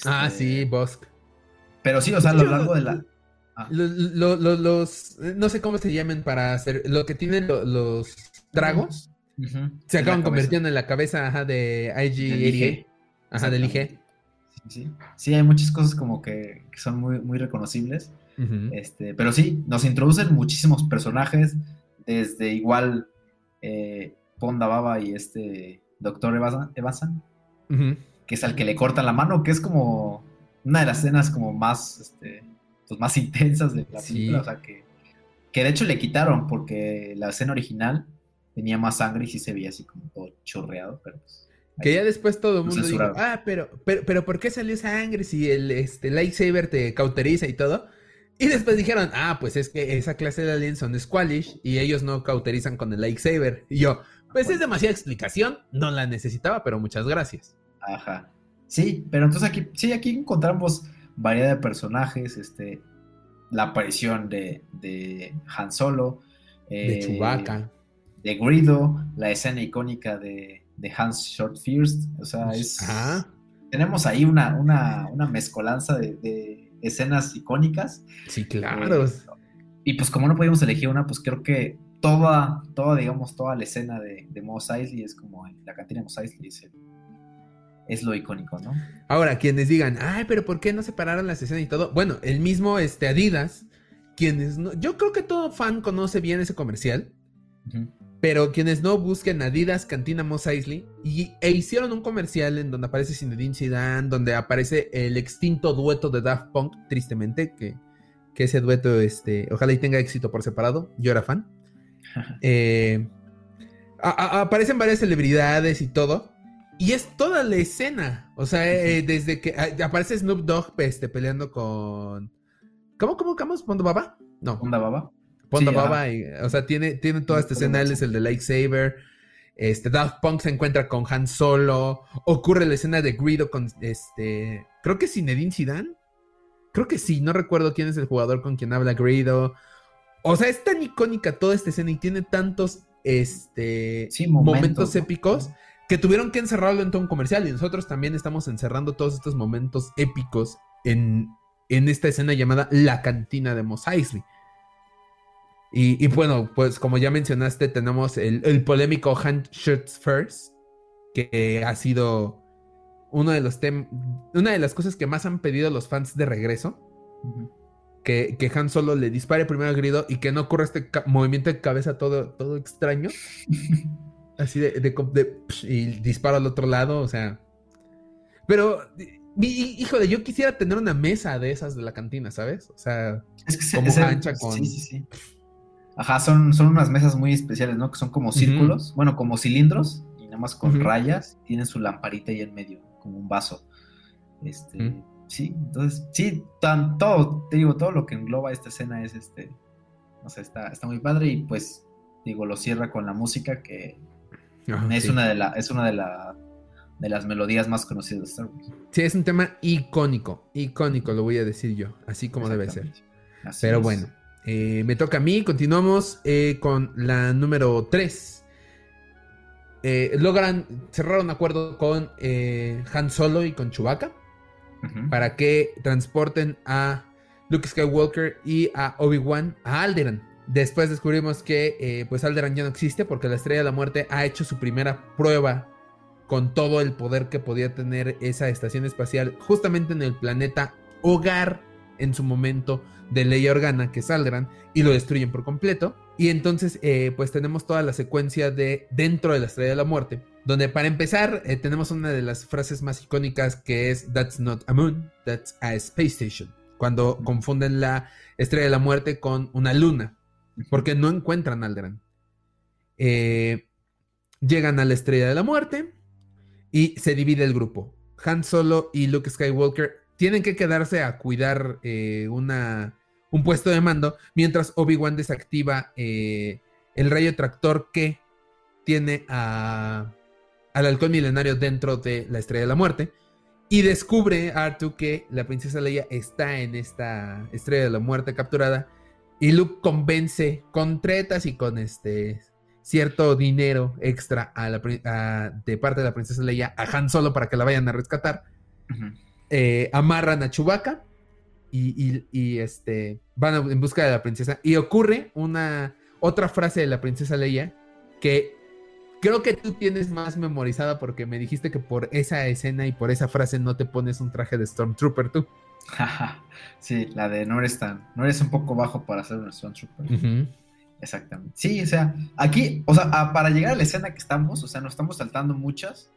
Speaker 1: ah, este, sí, Bosk.
Speaker 2: Pero sí, o sea, a lo largo de la...
Speaker 1: Ah. Los, no sé cómo se llaman para hacer, lo que tienen los tragos, se acaban convirtiendo en la cabeza de IG-88, ajá, del IG.
Speaker 2: Sí, sí, hay muchas cosas como que, son muy, muy reconocibles. este, pero sí, nos introducen muchísimos personajes, desde igual eh, Ponda Baba y este Doctor Evasan, que es al que le cortan la mano, que es como una de las escenas como más, este, pues más intensas de la película, o sea, que, que de hecho le quitaron porque la escena original tenía más sangre y sí se veía así como todo chorreado, pero pues,
Speaker 1: Que ya después todo el mundo dijo, ah, pero, pero, pero ¿por qué salió sangre si el este, lightsaber te cauteriza y todo? Y después dijeron, ah, pues es que esa clase de aliens son Squalish y ellos no cauterizan con el lightsaber. Y yo, pues es demasiada explicación, no la necesitaba, pero muchas gracias.
Speaker 2: Ajá. Sí, pero entonces aquí, sí, aquí encontramos variedad de personajes, este, la aparición de, de Han Solo,
Speaker 1: de eh, Chewbacca,
Speaker 2: de Grido, la escena icónica de, de Hans Short First, o sea, es... Tenemos ahí una, una, una mezcolanza de escenas icónicas.
Speaker 1: Sí, claro.
Speaker 2: Eh, y pues como no podíamos elegir una, pues creo que toda, toda, digamos, toda la escena de, de Mos Eisley es como la cantina de Mos Eisley es, lo icónico, ¿no?
Speaker 1: Ahora, quienes digan, ay, pero ¿por qué no separaron las escenas y todo? Bueno, el mismo este, Adidas, quienes no, yo creo que todo fan conoce bien ese comercial. Pero quienes no busquen Adidas Cantina Mos Eisley y, e hicieron un comercial en donde aparece Zinedine Zidane, donde aparece el extinto dueto de Daft Punk, tristemente, que, que ese dueto, este, ojalá y tenga éxito por separado. Yo era fan. Eh, aparecen varias celebridades y todo. Y es toda la escena. O sea, eh, desde que aparece Snoop Dogg este, peleando con. ¿Cómo, cómo, cómo? ¿Pondo Baba?
Speaker 2: No. ¿Ponda Baba?
Speaker 1: Ponda Baba, o sea, tiene, tiene toda esta escena, él es el de Lightsaber. Este, Daft Punk se encuentra con Han Solo. Ocurre la escena de Greedo con este. Creo que es Zinedine Zidane. Creo que sí, no recuerdo quién es el jugador con quien habla Greedo. O sea, es tan icónica toda esta escena y tiene tantos este, momentos, épicos que tuvieron que encerrarlo en todo un comercial. Y nosotros también estamos encerrando todos estos momentos épicos en, en esta escena llamada La Cantina de Mos Eisley. Y, bueno, pues como ya mencionaste, tenemos el, polémico Hand Shirts First, que ha sido uno de los una de las cosas que más han pedido los fans de regreso. que, que, Han solo le dispare primero al grido y que no ocurra este movimiento de cabeza todo, todo extraño. Así de, de, y dispara al otro lado, o sea. Pero, híjole, yo quisiera tener una mesa de esas de la cantina, ¿sabes? O sea,
Speaker 2: es que como ancha con. Sí, sí, sí. Ajá, son, son unas mesas muy especiales, ¿no? Que son como círculos, bueno, como cilindros, y nada más con rayas, tienen su lamparita ahí en medio, como un vaso. Este, sí, entonces, sí, tan, todo, te digo, todo lo que engloba esta escena es este, no sé, está, está muy padre y pues, digo, lo cierra con la música que es una de la, es una de la, de las melodías más conocidas de Star Wars.
Speaker 1: Sí, es un tema icónico, icónico, lo voy a decir yo, así como debe ser. Pero bueno, eh, me toca a mí, continuamos eh, con la número 3. Eh, logran cerrar un acuerdo con Han Solo y con Chewbacca para que transporten a Luke Skywalker y a Obi-Wan a Alderan. Después descubrimos que pues Alderan ya no existe porque la Estrella de la Muerte ha hecho su primera prueba con todo el poder que podía tener esa estación espacial justamente en el planeta hogar en su momento de Leia Organa que salgan y lo destruyen por completo. Y entonces eh, pues tenemos toda la secuencia de dentro de la Estrella de la Muerte, donde para empezar eh, tenemos una de las frases más icónicas que es That's not a moon, that's a space station. Cuando confunden la Estrella de la Muerte con una luna, porque no encuentran Alderan. Eh, llegan a la Estrella de la Muerte, y se divide el grupo. Han Solo y Luke Skywalker tienen que quedarse a cuidar eh, una, un puesto de mando, mientras Obi-Wan desactiva eh, el rayo tractor que tiene a, al halcón milenario dentro de la Estrella de la Muerte. Y descubre Artu que la princesa Leia está en esta Estrella de la Muerte capturada. Y Luke convence con tretas y con este cierto dinero extra a la, de parte de la princesa Leia a Han Solo para que la vayan a rescatar. Eh, amarran a Chewbacca y, este, van en busca de la princesa. Y ocurre una otra frase de la princesa Leia que creo que tú tienes más memorizada porque me dijiste que por esa escena y por esa frase no te pones un traje de Stormtrooper tú.
Speaker 2: sí, la de no eres tan, no eres un poco bajo para ser un Stormtrooper. Exactamente. Sí, o sea, aquí, o sea, para llegar a la escena que estamos, o sea, nos estamos saltando muchas.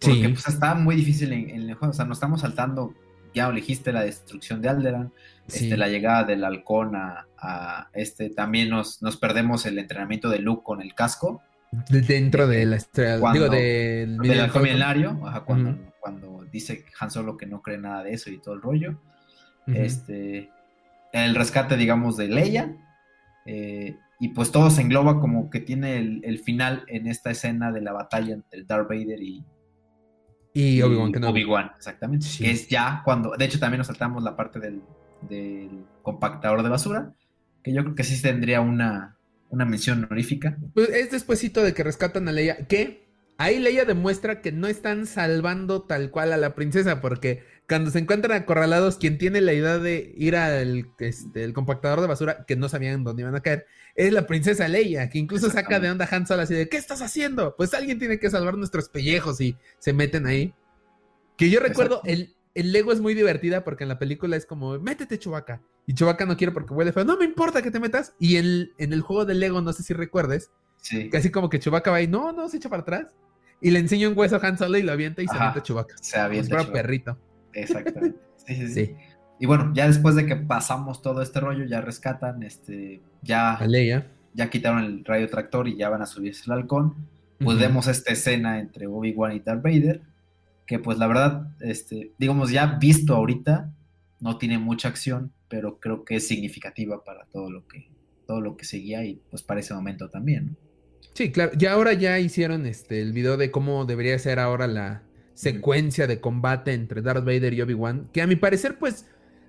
Speaker 2: Porque pues está muy difícil en, el juego. O sea, nos estamos saltando, ya elegiste la destrucción de Alderan, este, la llegada del halcón a, este, también nos, nos perdemos el entrenamiento de Luke con el casco.
Speaker 1: dentro de la estrella, digo, del,
Speaker 2: del halcón milenario, cuando, cuando dice Han Solo que no cree nada de eso y todo el rollo. Este, el rescate, digamos, de Leia. Eh, y pues todo se engloba como que tiene el, final en esta escena de la batalla entre Darth Vader y,
Speaker 1: y Obi-Wan
Speaker 2: Obi-Wan, exactamente. Que es ya cuando, de hecho también nos saltamos la parte del, compactador de basura, que yo creo que sí tendría una, una mención honorífica.
Speaker 1: Pues es despuesito de que rescatan a Leia, que ahí Leia demuestra que no están salvando tal cual a la princesa, porque cuando se encuentran acorralados, quien tiene la idea de ir al este, compactador de basura, que no sabían dónde iban a caer, es la princesa Leia, que incluso saca de onda Han Solo así de, ¿qué estás haciendo? Pues alguien tiene que salvar nuestros pellejos y se meten ahí. Que yo recuerdo, el, el Lego es muy divertida porque en la película es como, métete Chubaca. Y Chubaca no quiere porque huele feo. No me importa que te metas. Y en, en el juego de Lego, no sé si recuerdes, sí. que así como que Chubaca va y no, no, se echa para atrás. Y le enseña un hueso a Han Solo y lo avienta y se avienta Chubaca.
Speaker 2: Se avienta.
Speaker 1: Un perrito.
Speaker 2: Exactamente. Sí, sí, sí, Y bueno, ya después de que pasamos todo este rollo, ya rescatan, este, ya, ya quitaron el rayo tractor y ya van a subirse el halcón. Pues vemos esta escena entre Obi-Wan y Darth Vader, que pues la verdad, este, digamos, ya visto ahorita, no tiene mucha acción, pero creo que es significativa para todo lo que, todo lo que seguía y pues para ese momento también,
Speaker 1: Sí, claro. Ya ahora ya hicieron este el video de cómo debería ser ahora la, secuencia de combate entre Darth Vader y Obi-Wan, que a mi parecer, pues,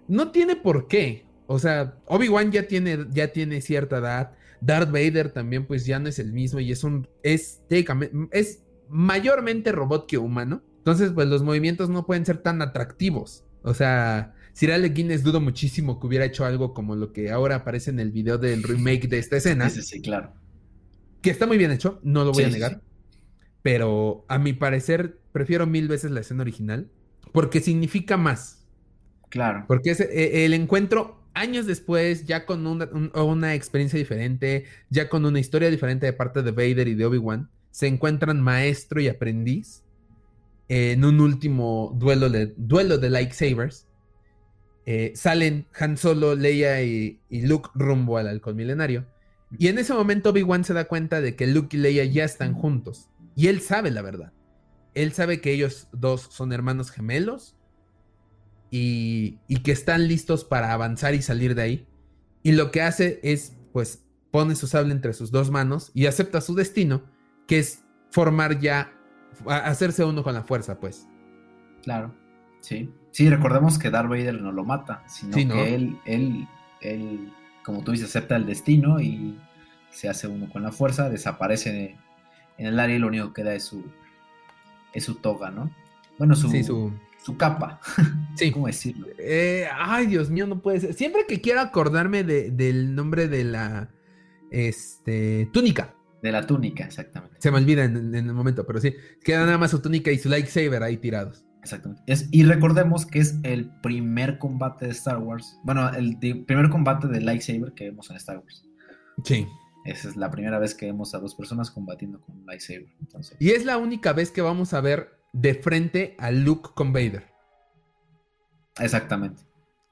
Speaker 1: no tiene por qué. O sea, Obi-Wan ya tiene, ya tiene cierta edad. Darth Vader también, pues, ya no es el mismo y es un. Es, es mayormente robot que humano. Entonces, pues, los movimientos no pueden ser tan atractivos. O sea, Alec Guinness dudo muchísimo que hubiera hecho algo como lo que ahora aparece en el video del remake de esta escena.
Speaker 2: Sí, sí, claro.
Speaker 1: Que está muy bien hecho, no lo voy a negar. Pero a mi parecer, prefiero mil veces la escena original porque significa más.
Speaker 2: Claro.
Speaker 1: Porque es eh, el encuentro años después, ya con una, experiencia diferente, ya con una historia diferente de parte de Vader y de Obi-Wan, se encuentran maestro y aprendiz en un último duelo de, duelo de lightsabers. Eh, salen Han Solo, Leia y, y, Luke rumbo al halcón milenario. Y en ese momento Obi-Wan se da cuenta de que Luke y Leia ya están juntos. Y él sabe la verdad. Él sabe que ellos dos son hermanos gemelos y, que están listos para avanzar y salir de ahí. Y lo que hace es, pues, pone su sable entre sus dos manos y acepta su destino, que es formar ya hacerse uno con la fuerza, pues.
Speaker 2: Claro, sí. Sí, recordemos que Darth Vader no lo mata, sino que él, él, él, como tú dices, acepta el destino y se hace uno con la fuerza, desaparece en el área y lo único que queda es su, es su toga, ¿no? Bueno, su, su... capa.
Speaker 1: Sí. ¿Cómo decirlo? Eh, ay, Dios mío, no puede ser. Siempre que quiero acordarme del nombre de la este, túnica.
Speaker 2: De la túnica, exactamente.
Speaker 1: Se me olvida en, el momento, pero sí. Queda nada más su túnica y su lightsaber ahí tirados.
Speaker 2: Exactamente. y recordemos que es el primer combate de Star Wars. Bueno, el, primer combate de lightsaber que vemos en Star Wars.
Speaker 1: Sí.
Speaker 2: Esa es la primera vez que vemos a dos personas combatiendo con un lightsaber.
Speaker 1: Y es la única vez que vamos a ver de frente a Luke con Vader.
Speaker 2: Exactamente.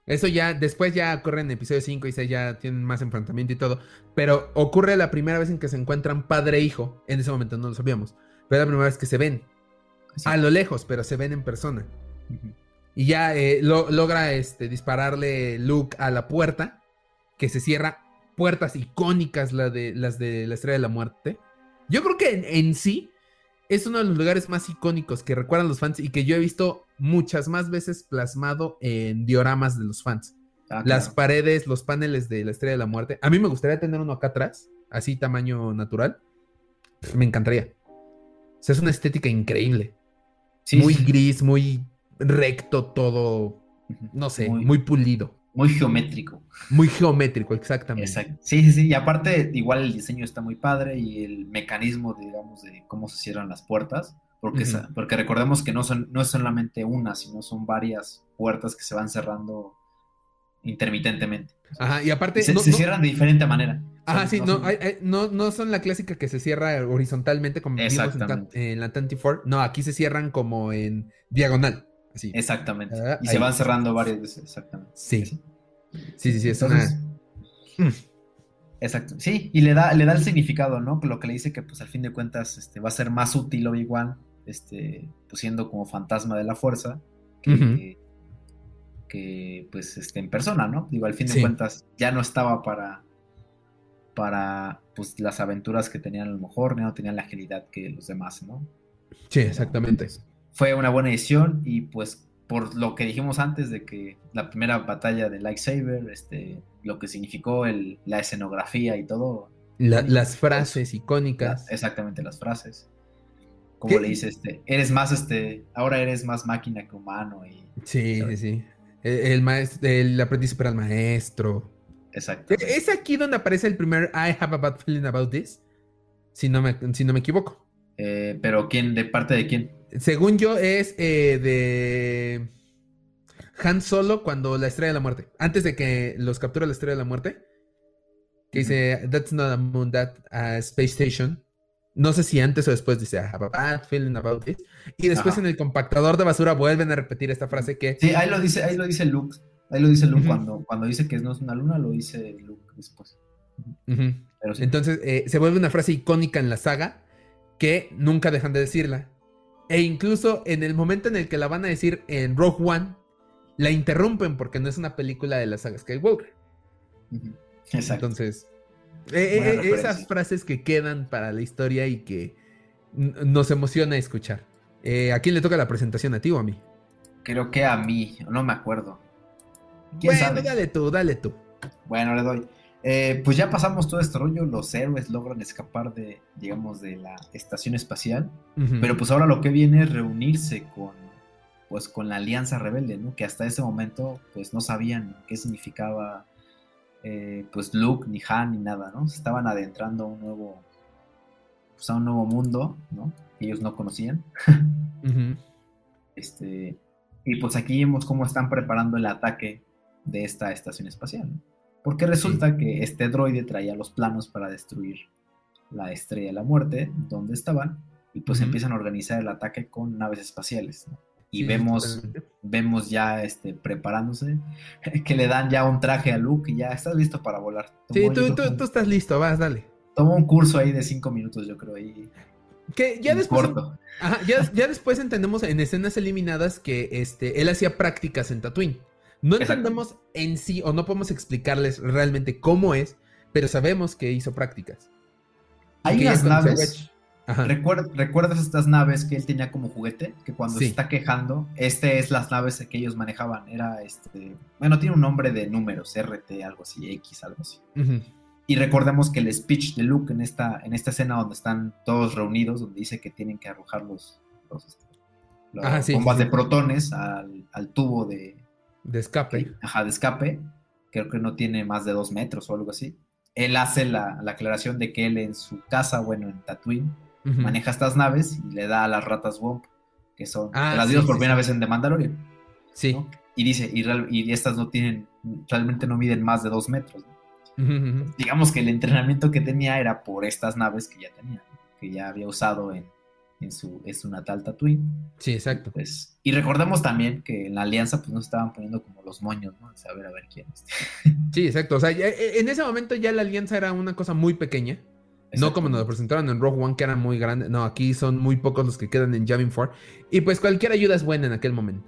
Speaker 1: Eso ya, después ya ocurre en episodio 5 y 6, ya tienen más enfrentamiento y todo. Pero ocurre la primera vez en que se encuentran padre e hijo. En ese momento no lo sabíamos. Pero es la primera vez que se ven. A lo lejos, pero se ven en persona. Y ya eh, logra este, dispararle Luke a la puerta, que se cierra. Puertas icónicas la de, las de la Estrella de la Muerte. Yo creo que en sí es uno de los lugares más icónicos que recuerdan los fans y que yo he visto muchas más veces plasmado en dioramas de los fans. Ah, Las paredes, los paneles de la Estrella de la Muerte. A mí me gustaría tener uno acá atrás, así tamaño natural. Me encantaría. O sea, es una estética increíble. muy gris, muy recto todo. No sé, muy pulido.
Speaker 2: Muy geométrico.
Speaker 1: Muy geométrico, exactamente.
Speaker 2: Sí, sí, sí. Y aparte, igual el diseño está muy padre y el mecanismo, digamos, de cómo se cierran las puertas. Porque, porque recordemos que no, son, no es solamente una, sino son varias puertas que se van cerrando intermitentemente.
Speaker 1: Ajá, y aparte.
Speaker 2: Se, cierran de diferente manera.
Speaker 1: Ajá, sí, no, no, no, son la clásica que se cierra horizontalmente como vimos en, en la 24. No, aquí se cierran como en diagonal.
Speaker 2: Exactamente. Ah, y se van cerrando varias veces, exactamente.
Speaker 1: Sí. Sí, sí, sí, es una...
Speaker 2: Mm. Exacto, sí, y le da, le da el significado, ¿no? Lo que le dice que pues al fin de cuentas este, va a ser más útil Obi-Wan, este, pues siendo como fantasma de la fuerza, que, que pues este, en persona, ¿no? Digo, al fin de cuentas ya no estaba para, para pues las aventuras que tenían a lo mejor, no tenían la agilidad que los demás, ¿no?
Speaker 1: Sí, exactamente
Speaker 2: fue una buena edición y pues por lo que dijimos antes de que la primera batalla de Lightsaber, este, lo que significó el, la escenografía y todo.
Speaker 1: las frases icónicas.
Speaker 2: exactamente, las frases. Como le dice, este, eres más, este, ahora eres más máquina que humano. Y,
Speaker 1: sí, sí, sí. E, el, maestro, el aprendiz para el maestro.
Speaker 2: Exacto.
Speaker 1: E, es aquí donde aparece el primer I have a bad feeling about this. Si no me, si no me equivoco.
Speaker 2: Eh, pero ¿quién? ¿De parte de quién?
Speaker 1: Según yo, es eh, de Han Solo cuando la estrella de la muerte. Antes de que los capture la estrella de la muerte. Que dice, That's not a moon, that's a space station. No sé si antes o después dice, I have a bad feeling about this. Y después en el compactador de basura vuelven a repetir esta frase que.
Speaker 2: Sí, ahí lo dice, ahí lo dice Luke. Ahí lo dice Luke cuando, cuando dice que no es una luna, lo dice Luke después.
Speaker 1: Entonces, eh, se vuelve una frase icónica en la saga que nunca dejan de decirla. E incluso en el momento en el que la van a decir en Rogue One, la interrumpen porque no es una película de la saga Skywalker. Exacto. Entonces, eh, eh, esas frases que quedan para la historia y que nos emociona escuchar. Eh, ¿A quién le toca la presentación? ¿A ti o a mí?
Speaker 2: Creo que a mí, no me acuerdo.
Speaker 1: bueno, dale tú, dale tú.
Speaker 2: Bueno, le doy. Eh, pues ya pasamos todo este rollo, los héroes logran escapar de, digamos, de la estación espacial, pero pues ahora lo que viene es reunirse con, pues con la Alianza Rebelde, ¿no? Que hasta ese momento, pues no sabían qué significaba, eh, pues Luke, ni Han, ni nada, ¿no? Se estaban adentrando a un nuevo, pues a un nuevo mundo, ¿no? Que ellos no conocían. Este, y pues aquí vemos cómo están preparando el ataque de esta estación espacial, ¿no? Porque resulta que este droide traía los planos para destruir la estrella de la muerte, donde estaban, y pues empiezan a organizar el ataque con naves espaciales. Y vemos, vemos ya este, preparándose, que le dan ya un traje a Luke y ya estás listo para volar.
Speaker 1: sí, tú, tú, estás listo, vas, dale.
Speaker 2: Toma un curso ahí de cinco minutos, yo creo, ahí.
Speaker 1: Que ya después. ya, ya, después entendemos en escenas eliminadas que este, él hacía prácticas en Tatooine. No entendemos en sí o no podemos explicarles realmente cómo es, pero sabemos que hizo prácticas.
Speaker 2: Hay unas naves. ¿Recuerdas estas naves que él tenía como juguete? Que cuando se está quejando, este es las naves que ellos manejaban. Era este. Bueno, tiene un nombre de números, RT, algo así, X, algo así. Y recordemos que el speech de Luke en esta, en esta escena donde están todos reunidos, donde dice que tienen que arrojar los, este, bombas de protones al, tubo de,
Speaker 1: de escape.
Speaker 2: ajá, de escape. Creo que no tiene más de dos metros o algo así. Él hace la, la aclaración de que él en su casa, bueno, en Tatooine, maneja estas naves y le da a las ratas Womp, que son ah, las vimos por primera vez en The Mandalorian.
Speaker 1: Sí.
Speaker 2: Y dice, y, y, estas no tienen, realmente no miden más de dos metros. Digamos que el entrenamiento que tenía era por estas naves que ya tenía, que ya había usado en, en su, es su natal Tatooine.
Speaker 1: Sí, exacto.
Speaker 2: Pues, y recordemos también que en la alianza pues nos estaban poniendo como los moños, ¿no? a ver a ver quién.
Speaker 1: Sí, exacto. O sea, e, en ese momento ya la alianza era una cosa muy pequeña. No como nos lo presentaron en Rogue One, que era muy grande. No, aquí son muy pocos los que quedan en Javin 4. Y pues cualquier ayuda es buena en aquel momento.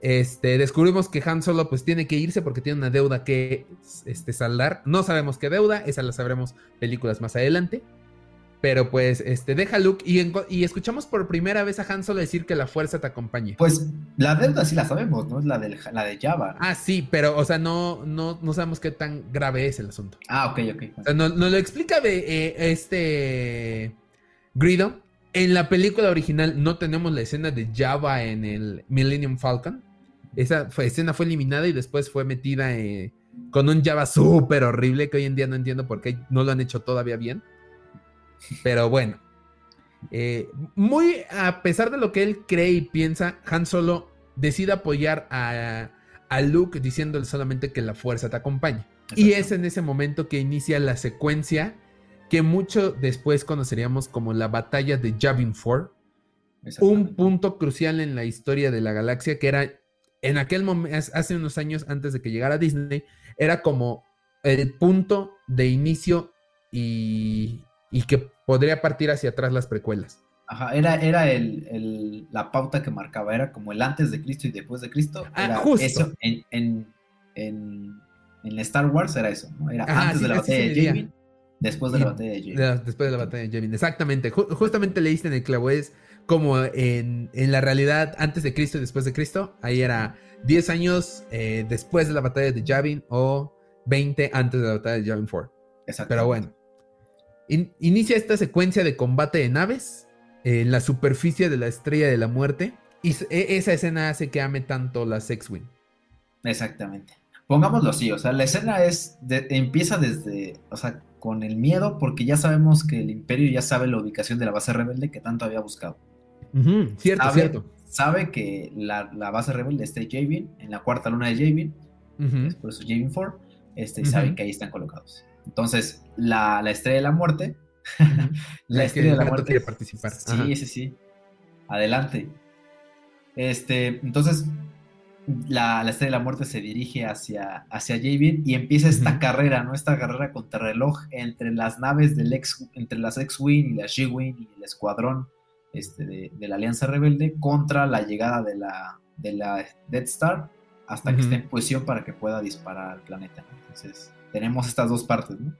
Speaker 1: Este, descubrimos que Han Solo pues tiene que irse porque tiene una deuda que este, saldar. No sabemos qué deuda, esa la sabremos películas más adelante. Pero pues, este, deja Luke y, y, escuchamos por primera vez a Han Solo decir que la fuerza te acompañe.
Speaker 2: Pues la deuda sí la sabemos, ¿no? Es la, del, la de Java.
Speaker 1: Ah, sí, pero, o sea, no, no, no sabemos qué tan grave es el asunto.
Speaker 2: Ah, ok, ok.
Speaker 1: O sea, nos, lo explica de eh, este Grido. En la película original no tenemos la escena de Java en el Millennium Falcon. Esa escena fue eliminada y después fue metida eh, con un Java súper horrible que hoy en día no entiendo por qué no lo han hecho todavía bien. Pero bueno. Eh, muy a pesar de lo que él cree y piensa, Han Solo decide apoyar a, a Luke diciéndole solamente que la fuerza te acompaña. Y es en ese momento que inicia la secuencia que mucho después conoceríamos como la batalla de Yavin 4. Un punto crucial en la historia de la galaxia que era en aquel momento, hace unos años antes de que llegara Disney, era como el punto de inicio y, y que podría partir hacia atrás las precuelas.
Speaker 2: Ajá, era, era el, la pauta que marcaba, era como el antes de Cristo y después de Cristo.
Speaker 1: Ah,
Speaker 2: era
Speaker 1: justo.
Speaker 2: Eso, en, en, en, Star Wars era eso, ¿no? Era antes de la batalla de Yavin, después de la batalla de Yavin.
Speaker 1: Después de la batalla de Yavin, exactamente. justamente leíste en el clavo, es como en, en, la realidad antes de Cristo y después de Cristo, ahí era 10 años eh, después de la batalla de Yavin o 20 antes de la batalla de Yavin 4. Exacto. Pero bueno inicia esta secuencia de combate de naves en la superficie de la estrella de la muerte. Y e, esa escena hace que ame tanto la X-Wing.
Speaker 2: Exactamente. Pongámoslo así, o sea, la escena es empieza desde, o sea, con el miedo porque ya sabemos que el imperio ya sabe la ubicación de la base rebelde que tanto había buscado.
Speaker 1: cierto,
Speaker 2: sabe,
Speaker 1: cierto.
Speaker 2: Sabe que la, base rebelde está en Javin, en la cuarta luna de Javin, por eso Javin 4, este, saben que ahí están colocados. Entonces, la, estrella de la muerte.
Speaker 1: la estrella de la muerte. quiere participar.
Speaker 2: Sí, sí, sí. Adelante. Este, entonces, la, estrella de la muerte se dirige hacia, hacia Javin y empieza esta carrera, ¿no? Esta carrera contra reloj entre las naves del ex, entre las X-Wing y las G-Wing y el escuadrón este, de, la Alianza Rebelde contra la llegada de la, de la Death Star hasta que esté en posición para que pueda disparar al planeta. Entonces, tenemos estas dos partes, ¿no?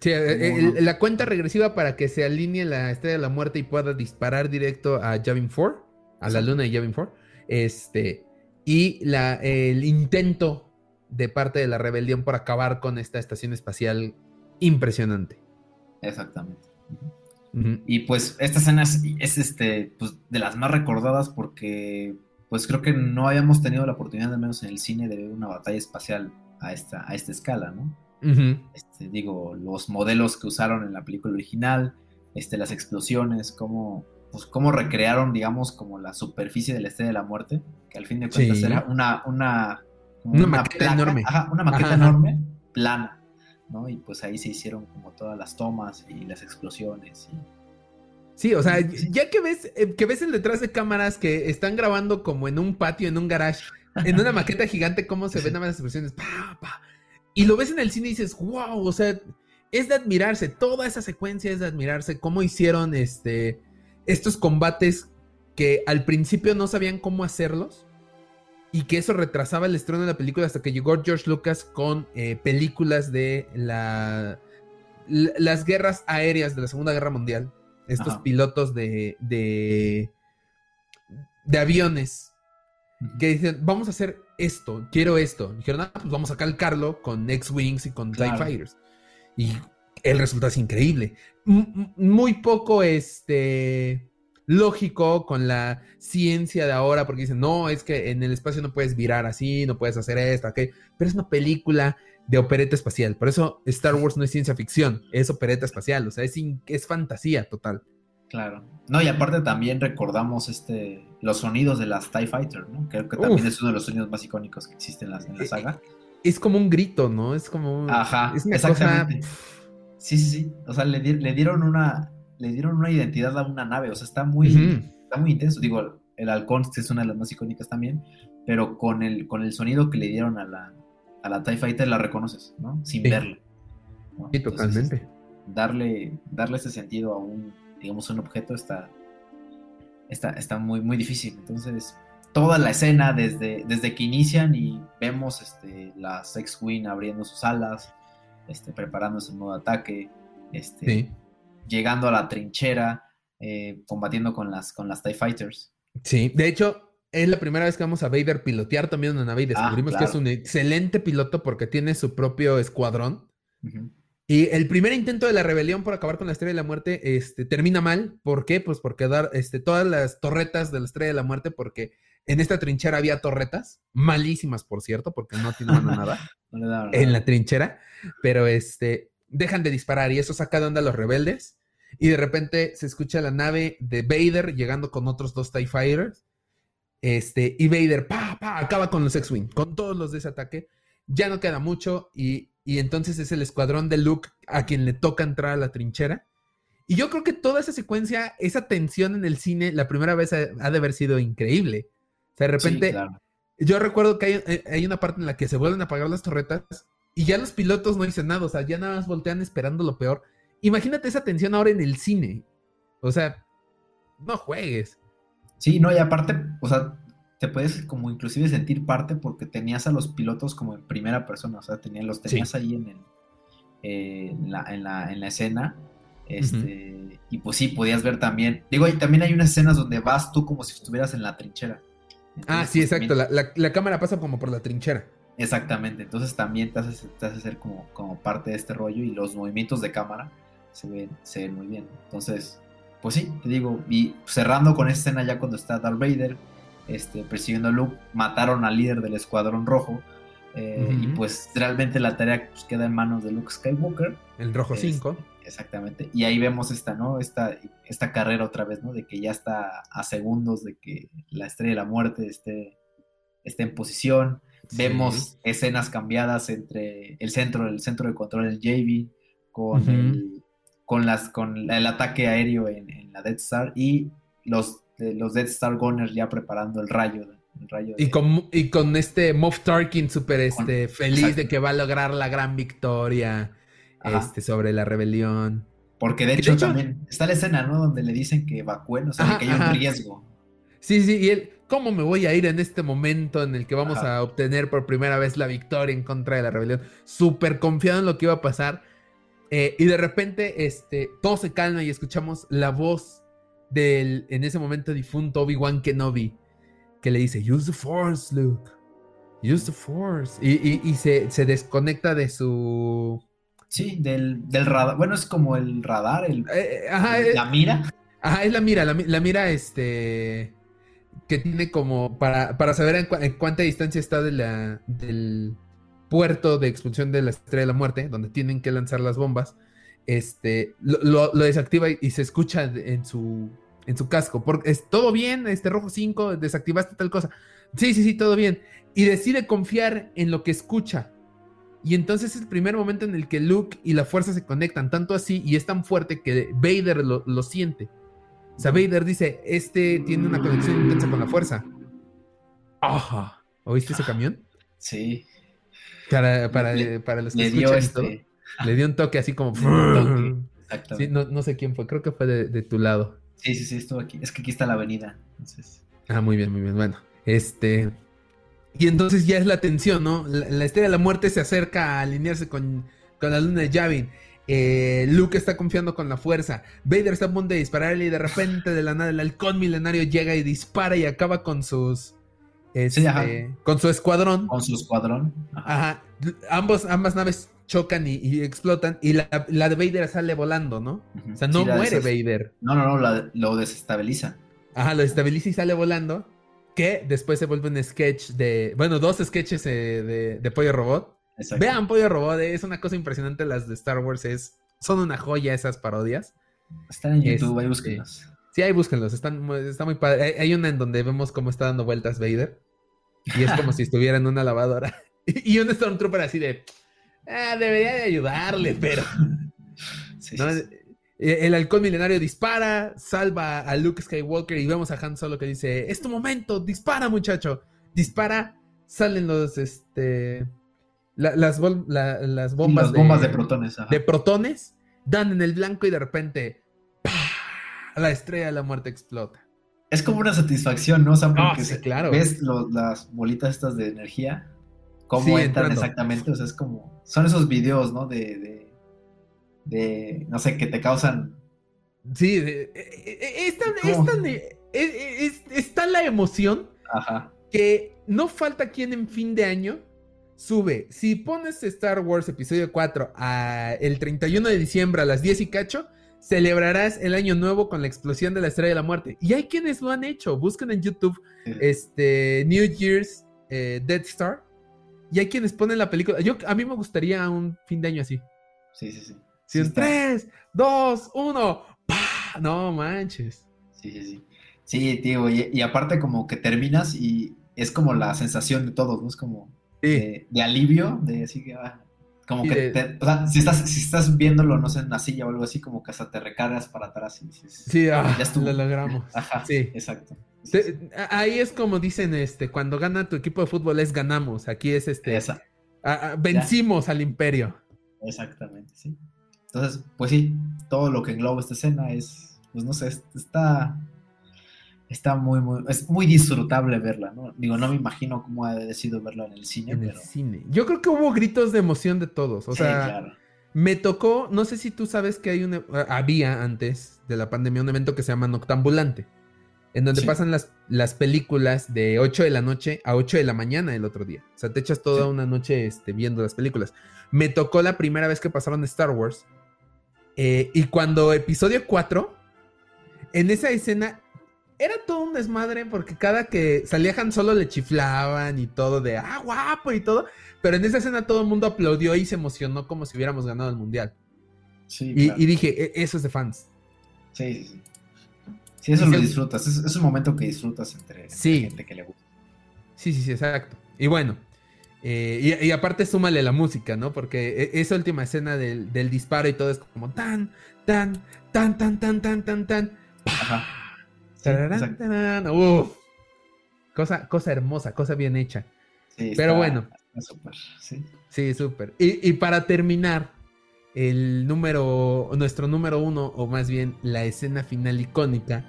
Speaker 1: Sí, eh, la cuenta regresiva para que se alinee la estrella de la muerte y pueda disparar directo a Javin 4, a la luna de Javin 4. Este, y la, el intento de parte de la rebelión por acabar con esta estación espacial impresionante.
Speaker 2: Exactamente. Y pues esta escena es, este, pues, de las más recordadas porque pues creo que no habíamos tenido la oportunidad, al menos en el cine, de ver una batalla espacial a esta, a esta escala, ¿no? Este, digo, los modelos que usaron en la película original, este, las explosiones, cómo, pues, cómo recrearon, digamos, como la superficie del Estrella de la Muerte, que al fin de cuentas era una, una,
Speaker 1: una, maqueta enorme.
Speaker 2: una maqueta enorme, plana, ¿no? Y pues ahí se hicieron como todas las tomas y las explosiones
Speaker 1: Sí, o sea, ya que ves, eh, que ves el detrás de cámaras que están grabando como en un patio, en un garage, en una maqueta gigante, cómo se ven nada más las explosiones, pa, pa, y lo ves en el cine y dices, wow, o sea, es de admirarse, toda esa secuencia es de admirarse, cómo hicieron este, estos combates que al principio no sabían cómo hacerlos y que eso retrasaba el estreno de la película hasta que llegó George Lucas con eh, películas de la, las guerras aéreas de la Segunda Guerra Mundial estos pilotos de, de, de aviones que dicen, vamos a hacer esto, quiero esto. Dijeron, ah, pues vamos a calcarlo con X-Wings y con TIE Fighters. Y el resultado es increíble. muy poco este, lógico con la ciencia de ahora, porque dicen, no, es que en el espacio no puedes virar así, no puedes hacer esto, aquello. Pero es una película de opereta espacial. Por eso Star Wars no es ciencia ficción, es opereta espacial. O sea, es, es fantasía total.
Speaker 2: Claro. No, y aparte también recordamos este los sonidos de las TIE Fighter, ¿no? Creo que también es uno de los sonidos más icónicos que existen en la, en la saga.
Speaker 1: Es como un grito, ¿no? Es como.
Speaker 2: Ajá, exactamente. Sí, sí, sí. O sea, le, dieron una. Le dieron una identidad a una nave. O sea, está muy. Está muy intenso. Digo, el halcón es una de las más icónicas también. Pero con el, con el sonido que le dieron a la, a la TIE Fighter la reconoces, ¿no? Sin verla.
Speaker 1: Sí, totalmente.
Speaker 2: darle, darle ese sentido a un digamos, un objeto está, está, está muy, muy difícil. Entonces, toda la escena desde, desde que inician y vemos este, la Sex Queen abriendo sus alas, este, preparándose en modo ataque, este, llegando a la trinchera, eh, combatiendo con las, con las TIE Fighters.
Speaker 1: Sí, de hecho, es la primera vez que vamos a Vader pilotear también una nave y ah, descubrimos que es un excelente piloto porque tiene su propio escuadrón. Y el primer intento de la rebelión por acabar con la Estrella de la Muerte este, termina mal. ¿Por qué? Pues porque dar este, todas las torretas de la Estrella de la Muerte, porque en esta trinchera había torretas, malísimas por cierto, porque no tienen nada en la trinchera, pero este, dejan de disparar y eso saca de onda a los rebeldes. Y de repente se escucha la nave de Vader llegando con otros dos TIE Fighters. Este, y Vader, pa, pa, acaba con los X-Wing, con todos los de ese ataque. Ya no queda mucho y y entonces es el escuadrón de Luke a quien le toca entrar a la trinchera. Y yo creo que toda esa secuencia, esa tensión en el cine, la primera vez ha, de haber sido increíble. O sea, de repente, yo recuerdo que hay, eh, hay, una parte en la que se vuelven a apagar las torretas y ya los pilotos no dicen nada, o sea, ya nada más voltean esperando lo peor. Imagínate esa tensión ahora en el cine. O sea, no juegues.
Speaker 2: Sí, no, y aparte, o sea, te puedes como inclusive sentir parte porque tenías a los pilotos como en primera persona, o sea, tenías, los tenías ahí en, el, eh, en, la, en, la, en, la, escena. Este, Y pues sí, podías ver también. Digo, y también hay unas escenas donde vas tú como si estuvieras en la trinchera.
Speaker 1: ah, sí, pues, exacto. La, cámara pasa como por la trinchera.
Speaker 2: Exactamente. Entonces también te hace, te hace ser como, como parte de este rollo y los movimientos de cámara se ven, se ven muy bien. Entonces, pues sí, te digo, y cerrando con esta escena ya cuando está Darth Vader este, persiguiendo a Luke, mataron al líder del Escuadrón Rojo. Eh, y pues realmente la tarea pues, queda en manos de Luke Skywalker.
Speaker 1: El Rojo 5.
Speaker 2: Este, exactamente. Y ahí vemos esta, ¿no? Esta, esta carrera otra vez, ¿no? De que ya está a segundos de que la Estrella de la Muerte esté, esté en posición. Vemos escenas cambiadas entre el centro, el centro de control del JV con, el, con, las, con el ataque aéreo en, en la Death Star y los este, los Death Star Gunners ya preparando el rayo.
Speaker 1: y, con, y con este Moff Tarkin súper este, feliz de que va a lograr la gran victoria este, sobre la rebelión.
Speaker 2: Porque de hecho, también está la escena, ¿no? Donde le dicen que evacúen, o sea, que hay un riesgo.
Speaker 1: Sí, sí, y él, ¿cómo me voy a ir en este momento en el que vamos a obtener por primera vez la victoria en contra de la rebelión? Súper confiado en lo que iba a pasar. Eh, y de repente, este, todo se calma y escuchamos la voz del en ese momento difunto Obi-Wan Kenobi, que le dice, use the force, Luke. Use the force. Y, se, desconecta de su...
Speaker 2: Sí, del, radar. Bueno, es como el radar, el, eh, eh, la mira.
Speaker 1: Ajá, es la mira, la, mira este que tiene como para, para saber en, cuánta distancia está de la, del puerto de expulsión de la Estrella de la Muerte, donde tienen que lanzar las bombas, este, lo, lo desactiva y, se escucha en su, en su casco. Porque es todo bien, este rojo 5, desactivaste tal cosa. Sí, sí, sí, todo bien. Y decide confiar en lo que escucha. Y entonces es el primer momento en el que Luke y la fuerza se conectan, tanto así, y es tan fuerte que Vader lo, siente. O sea, Vader dice, este tiene una conexión intensa con la fuerza. Ajá. ¿Oíste ese camión?
Speaker 2: Sí.
Speaker 1: Para, para, para los que le dio esto, este le dio un toque así como... Sí, no, no, sé quién fue, creo que fue de tu lado.
Speaker 2: Sí, sí, sí, estuvo aquí. Es que aquí está la avenida.
Speaker 1: Ah, muy bien, muy bien. Bueno, este. Y entonces ya es la tensión, ¿no? La, estrella de la muerte se acerca a alinearse con, la luna de Yavin. eh, Luke está confiando con la fuerza. Vader está a punto de dispararle y de repente de la nada el halcón milenario llega y dispara y acaba con sus... Este, con su escuadrón.
Speaker 2: Con su escuadrón.
Speaker 1: Ajá. Ambos, ambas naves chocan y, explotan y la, de Vader sale volando, ¿no? O sea, no muere Vader.
Speaker 2: No, no, no, lo desestabiliza.
Speaker 1: Ajá, lo desestabiliza y sale volando. Que después se vuelve un sketch de. Bueno, dos sketches eh, de, Pollo Robot. Vean Pollo Robot, eh, es una cosa impresionante. Las de Star Wars es, son una joya esas parodias.
Speaker 2: Están en YouTube, ahí búsquenlos.
Speaker 1: Sí, ahí búsquenlos, están, está muy padre. Hay, una en donde vemos cómo está dando vueltas Vader. Y es como si estuviera en una lavadora. y un Stormtrooper así de. Ah, debería de ayudarle, pero. Eh, el halcón milenario dispara, salva a Luke Skywalker y vemos a Han Solo que dice: Es tu momento, dispara, muchacho. Dispara, salen los este. las, las, bombas,
Speaker 2: las bombas de, protones.
Speaker 1: De protones, dan en el blanco y de repente. La estrella de la muerte explota.
Speaker 2: Es como una satisfacción, ¿no? O sea,
Speaker 1: porque ah, claro.
Speaker 2: ves las bolitas estas de energía cómo entran exactamente, o sea, es como, son esos videos, ¿no? De, de, no sé, que te causan...
Speaker 1: Sí, es, tan, la emoción que no falta quien en fin de año sube. Si pones Star Wars Episodio 4 a el 31 de diciembre a las 10 y cacho, celebrarás el año nuevo con la explosión de la Estrella de la Muerte. Y hay quienes lo han hecho. Busquen en YouTube este New Year's eh, Dead Star y hay quienes ponen la película. Yo, a mí me gustaría un fin de año así.
Speaker 2: Sí, sí, sí.
Speaker 1: Si 3, 2, 1, no manches.
Speaker 2: Sí, sí, sí. Sí, tío, y, aparte como que terminas y es como la sensación de todos, ¿no? Es como de, alivio, de así que, ah, como que, o sea, si estás, si estás viéndolo, no sé, en una silla o algo así, como que hasta te recargas para atrás y dices,
Speaker 1: sí, ah, ya estuvo. lo logramos.
Speaker 2: Ajá, sí, exacto
Speaker 1: ahí es como dicen, este, cuando gana tu equipo de fútbol es ganamos. Aquí es este. vencimos al imperio.
Speaker 2: Exactamente, sí. Entonces, pues sí, todo lo que engloba esta escena es, pues no sé, está, está muy, muy, es muy disfrutable verla, ¿no? Digo, no me imagino cómo ha decidido verla en el cine.
Speaker 1: En el cine. Yo creo que hubo gritos de emoción de todos, o sea, me tocó, no sé si tú sabes que hay un, había antes de la pandemia un evento que se llama Noctambulante en donde pasan las, las películas de 8 de la noche a 8 de la mañana el otro día. O sea, te echas toda una noche este, viendo las películas. Me tocó la primera vez que pasaron Star Wars. Eh, y cuando episodio 4, en esa escena, era todo un desmadre porque cada que salía Han Solo le chiflaban y todo de, ah, guapo y todo. Pero en esa escena todo el mundo aplaudió y se emocionó como si hubiéramos ganado el mundial. Sí, y, y dije, e, eso es de fans.
Speaker 2: Sí, sí, sí. Sí, eso lo disfrutas. Es, un momento que disfrutas entre, gente que le gusta.
Speaker 1: Sí, sí, sí, exacto. Y bueno, eh, y, aparte súmale la música, ¿no? Porque e, esa última escena del, disparo y todo es como tan, tan, tan, tan, tan, tan, tan, tan. Ajá. Cosa, cosa hermosa, cosa bien hecha. Sí, Pero bueno.
Speaker 2: Súper, sí.
Speaker 1: Sí, súper. Y, y para terminar, el número, nuestro número uno, o más bien la escena final icónica,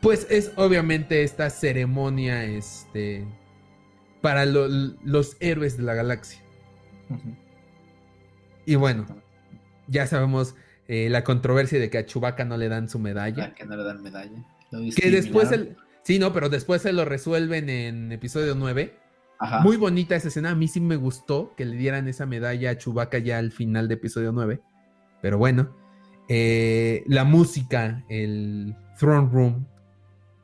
Speaker 1: pues es obviamente esta ceremonia este, para los héroes de la galaxia. Y bueno, ya sabemos eh, la controversia de que a Chewbacca no le dan su medalla.
Speaker 2: Ah, que no le dan medalla.
Speaker 1: Que después, el, sí, no, pero después se lo resuelven en episodio 9 muy bonita esa escena. A mí sí me gustó que le dieran esa medalla a Chewbacca ya al final de episodio 9. Pero bueno. Eh, la música, el Throne Room,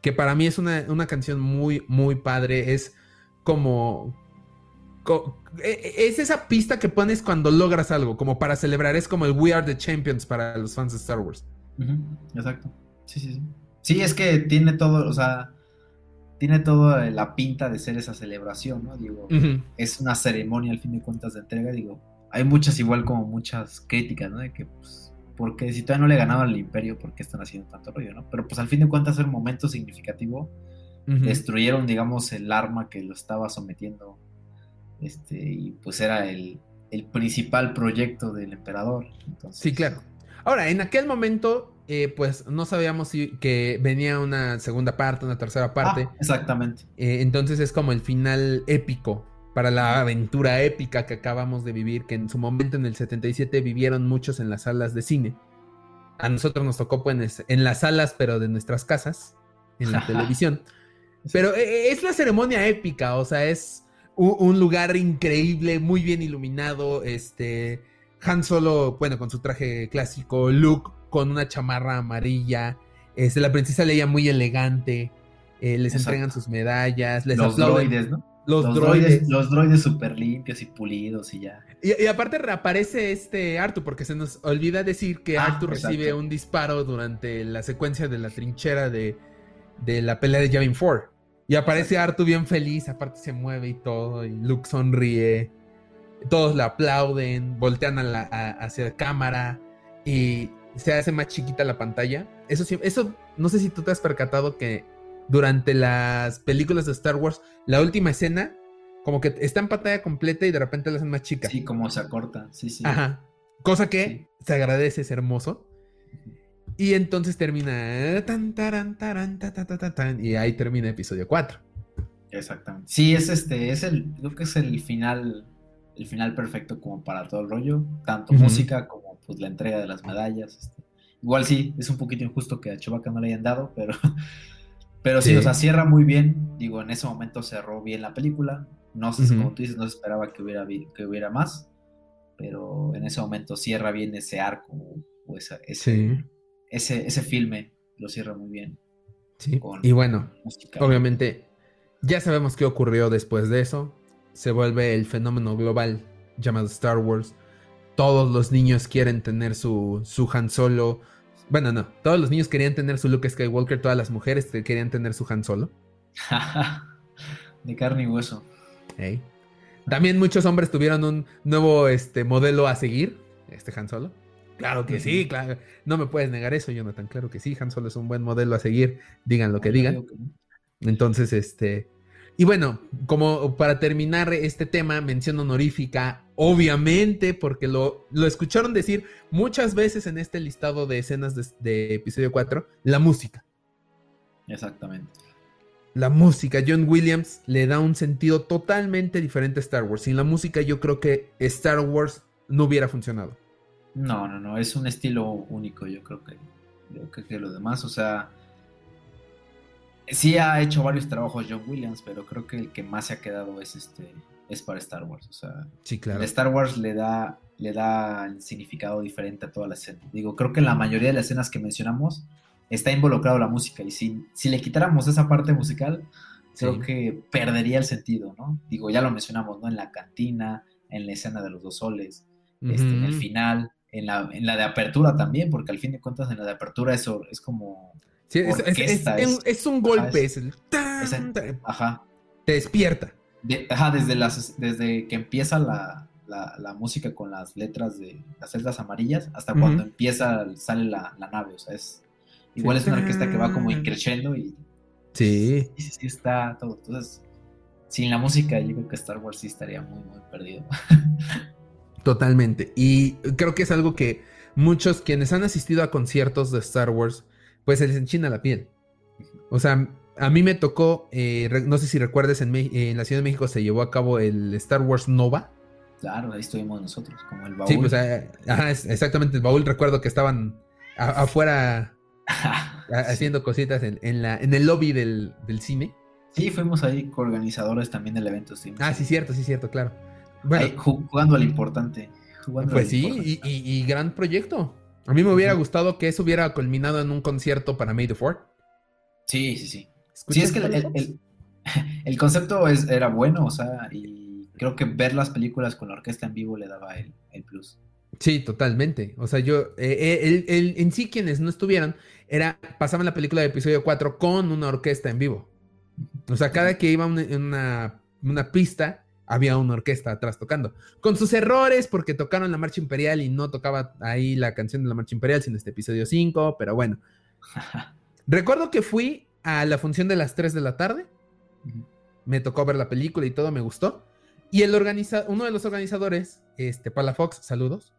Speaker 1: que para mí es una, canción muy, muy padre. Es como, e, e, Es esa pista que pones cuando logras algo, como para celebrar. Es como el We Are the Champions para los fans de Star Wars.
Speaker 2: Exacto. Sí, sí, sí. Sí, es que tiene todo, o sea, tiene toda la pinta de ser esa celebración, ¿no? Digo, es una ceremonia al fin de cuentas de entrega, digo, hay muchas igual como muchas críticas, ¿no? De que, pues, porque si todavía no le ganaban al imperio, ¿por qué están haciendo tanto rollo, no? Pero pues al fin de cuentas era un momento significativo, destruyeron, digamos, el arma que lo estaba sometiendo, este, y pues era el, el principal proyecto del emperador. Entonces,
Speaker 1: sí, claro. Ahora, en aquel momento eh, pues no sabíamos si que venía una segunda parte, una tercera parte.
Speaker 2: Ah, exactamente.
Speaker 1: Eh, entonces es como el final épico para la aventura épica que acabamos de vivir, que en su momento en el 77 vivieron muchos en las salas de cine. A nosotros nos tocó pues en las salas, pero de nuestras casas, en la televisión. Pero eh, es la ceremonia épica, o sea, es un, lugar increíble, muy bien iluminado, este... Han Solo, bueno, con su traje clásico, Luke con una chamarra amarilla, este, la princesa Leia muy elegante, eh, les entregan sus medallas, les
Speaker 2: Los droides, ¿no? Los, droides, Los droides súper limpios y pulidos y ya.
Speaker 1: Y, aparte reaparece este Artu, porque se nos olvida decir que ah, Artu recibe un disparo durante la secuencia de la trinchera de, la pelea de Yavin 4. Y aparece Artu bien feliz, aparte se mueve y todo, y Luke sonríe. Todos le aplauden, voltean a la, hacia la cámara y se hace más chiquita la pantalla. Eso, eso no sé si tú te has percatado que durante las películas de Star Wars, la última escena, como que está en pantalla completa y de repente la hacen más chica.
Speaker 2: Sí, como se acorta, sí, sí.
Speaker 1: Ajá. Cosa que se agradece, es hermoso. Y entonces termina. Tan, y ahí termina episodio 4.
Speaker 2: Exactamente. Sí, es este, es el, creo que es el final, el final perfecto como para todo el rollo, tanto música como pues la entrega de las medallas. Este. Igual sí, es un poquito injusto que a Chewbacca no le hayan dado, pero Pero sí, o sea, cierra muy bien. Digo, en ese momento cerró bien la película. No sé, como tú dices, no se esperaba que hubiera, que hubiera más. Pero en ese momento cierra bien ese arco o ese, ese, filme. Lo cierra muy bien.
Speaker 1: Sí. y bueno, obviamente, ya sabemos qué ocurrió después de eso. Se vuelve el fenómeno global llamado Star Wars. Todos los niños quieren tener su, su Han Solo bueno, no. Todos los niños querían tener su Luke Skywalker, todas las mujeres querían tener su Han Solo.
Speaker 2: de carne y hueso.
Speaker 1: También muchos hombres tuvieron un nuevo este, modelo a seguir, este Han Solo. Claro que sí, claro. No me puedes negar eso, Jonathan. Claro que sí, Han Solo es un buen modelo a seguir, digan lo que digan. Entonces, este, y bueno, como para terminar este tema, mención honorífica, obviamente, porque lo, lo escucharon decir muchas veces en este listado de escenas de, episodio 4, la música.
Speaker 2: Exactamente.
Speaker 1: La música, John Williams le da un sentido totalmente diferente a Star Wars. Sin la música yo creo que Star Wars no hubiera funcionado.
Speaker 2: No, no, no, es un estilo único, yo creo que, yo creo que lo demás, o sea, sí ha hecho varios trabajos John Williams, pero creo que el que más se ha quedado es este es para Star Wars. O sea,
Speaker 1: sí, claro.
Speaker 2: Star Wars le da, le da significado diferente a toda la escena. Digo, creo que en la mayoría de las escenas que mencionamos está involucrado la música. Y si, si le quitáramos esa parte musical, creo que perdería el sentido, ¿no? Digo, ya lo mencionamos, ¿no? En la cantina, en la escena de los dos soles, este, en el final, en la, en la de apertura también, porque al fin de cuentas en la de apertura eso es como
Speaker 1: es, un golpe, es, el
Speaker 2: ajá.
Speaker 1: Te despierta.
Speaker 2: ajá, desde, las, desde que empieza la, música con las letras de las celdas amarillas hasta cuando empieza, sale la, nave, o sea, es igual es una orquesta que va como increciendo y
Speaker 1: sí.
Speaker 2: sí, sí, está todo. Entonces, sin la música, yo creo que Star Wars sí estaría muy, muy perdido.
Speaker 1: Totalmente. Y creo que es algo que muchos quienes han asistido a conciertos de Star Wars pues se les enchina la piel. O sea, a mí me tocó, eh, no sé si recuerdes, en, la Ciudad de México se llevó a cabo el Star Wars Nova.
Speaker 2: Claro, ahí estuvimos nosotros, como el baúl.
Speaker 1: Sí, pues eh, exactamente, el baúl. Recuerdo que estaban afuera haciendo cositas en, la, en el lobby del, cine.
Speaker 2: Sí, fuimos ahí organizadores también del evento.
Speaker 1: ah, sí, cierto, sí, cierto, claro.
Speaker 2: jugando al importante.
Speaker 1: pues sí, y, gran proyecto. A mí me hubiera gustado que eso hubiera culminado en un concierto para May the Fourth.
Speaker 2: Sí, sí, sí. Sí, es que el, concepto es, era bueno, o sea, y creo que ver las películas con la orquesta en vivo le daba el, plus.
Speaker 1: Sí, totalmente. O sea, yo, eh, eh en sí quienes no estuvieran, era, pasaban la película de episodio 4 con una orquesta en vivo. O sea, cada que iba en una, una pista, había una orquesta atrás tocando. Con sus errores, porque tocaron la Marcha Imperial y no tocaba ahí la canción de la Marcha Imperial, sino este episodio 5, pero bueno. Recuerdo que fui a la función de las 3 de la tarde. Me tocó ver la película y todo, me gustó. Y el organiza uno de los organizadores, este, Fox, saludos.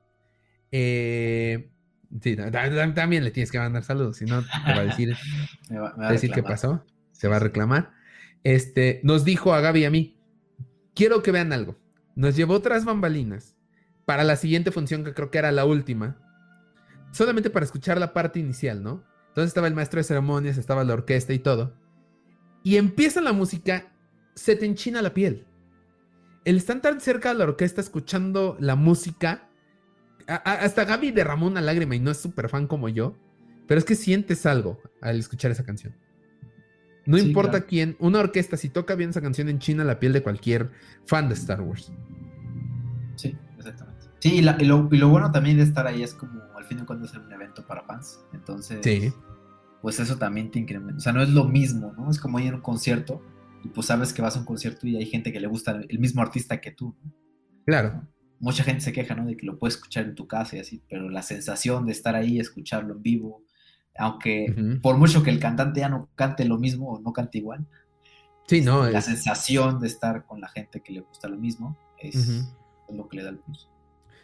Speaker 1: Eh, sí, también le tienes que mandar saludos, si no, te va a decir, decir qué pasó, se va a reclamar. Este, nos dijo a Gaby y a mí, quiero que vean algo. Nos llevó otras bambalinas para la siguiente función, que creo que era la última, solamente para escuchar la parte inicial, ¿no? Entonces estaba el maestro de ceremonias, estaba la orquesta y todo. Y empieza la música, se te enchina la piel. El estar tan cerca de la orquesta escuchando la música, hasta Gaby derramó una lágrima y no es súper fan como yo, pero es que sientes algo al escuchar esa canción. No importa quién, una orquesta, si toca bien esa canción, enchina la piel de cualquier fan de Star Wars.
Speaker 2: Sí, exactamente. Sí, y, lo, bueno también de estar ahí es como al fin y cuando es un evento para fans. Entonces, pues eso también te incrementa. O sea, no es lo mismo, ¿no? Es como ir a un concierto y pues sabes que vas a un concierto y hay gente que le gusta el mismo artista que tú.
Speaker 1: Claro.
Speaker 2: Mucha gente se queja, ¿no? De que lo puedes escuchar en tu casa y así, pero la sensación de estar ahí, escucharlo en vivo, aunque por mucho que el cantante ya no cante lo mismo o no cante igual,
Speaker 1: sí, no,
Speaker 2: la sensación de estar con la gente que le gusta lo mismo es, lo que le da el plus.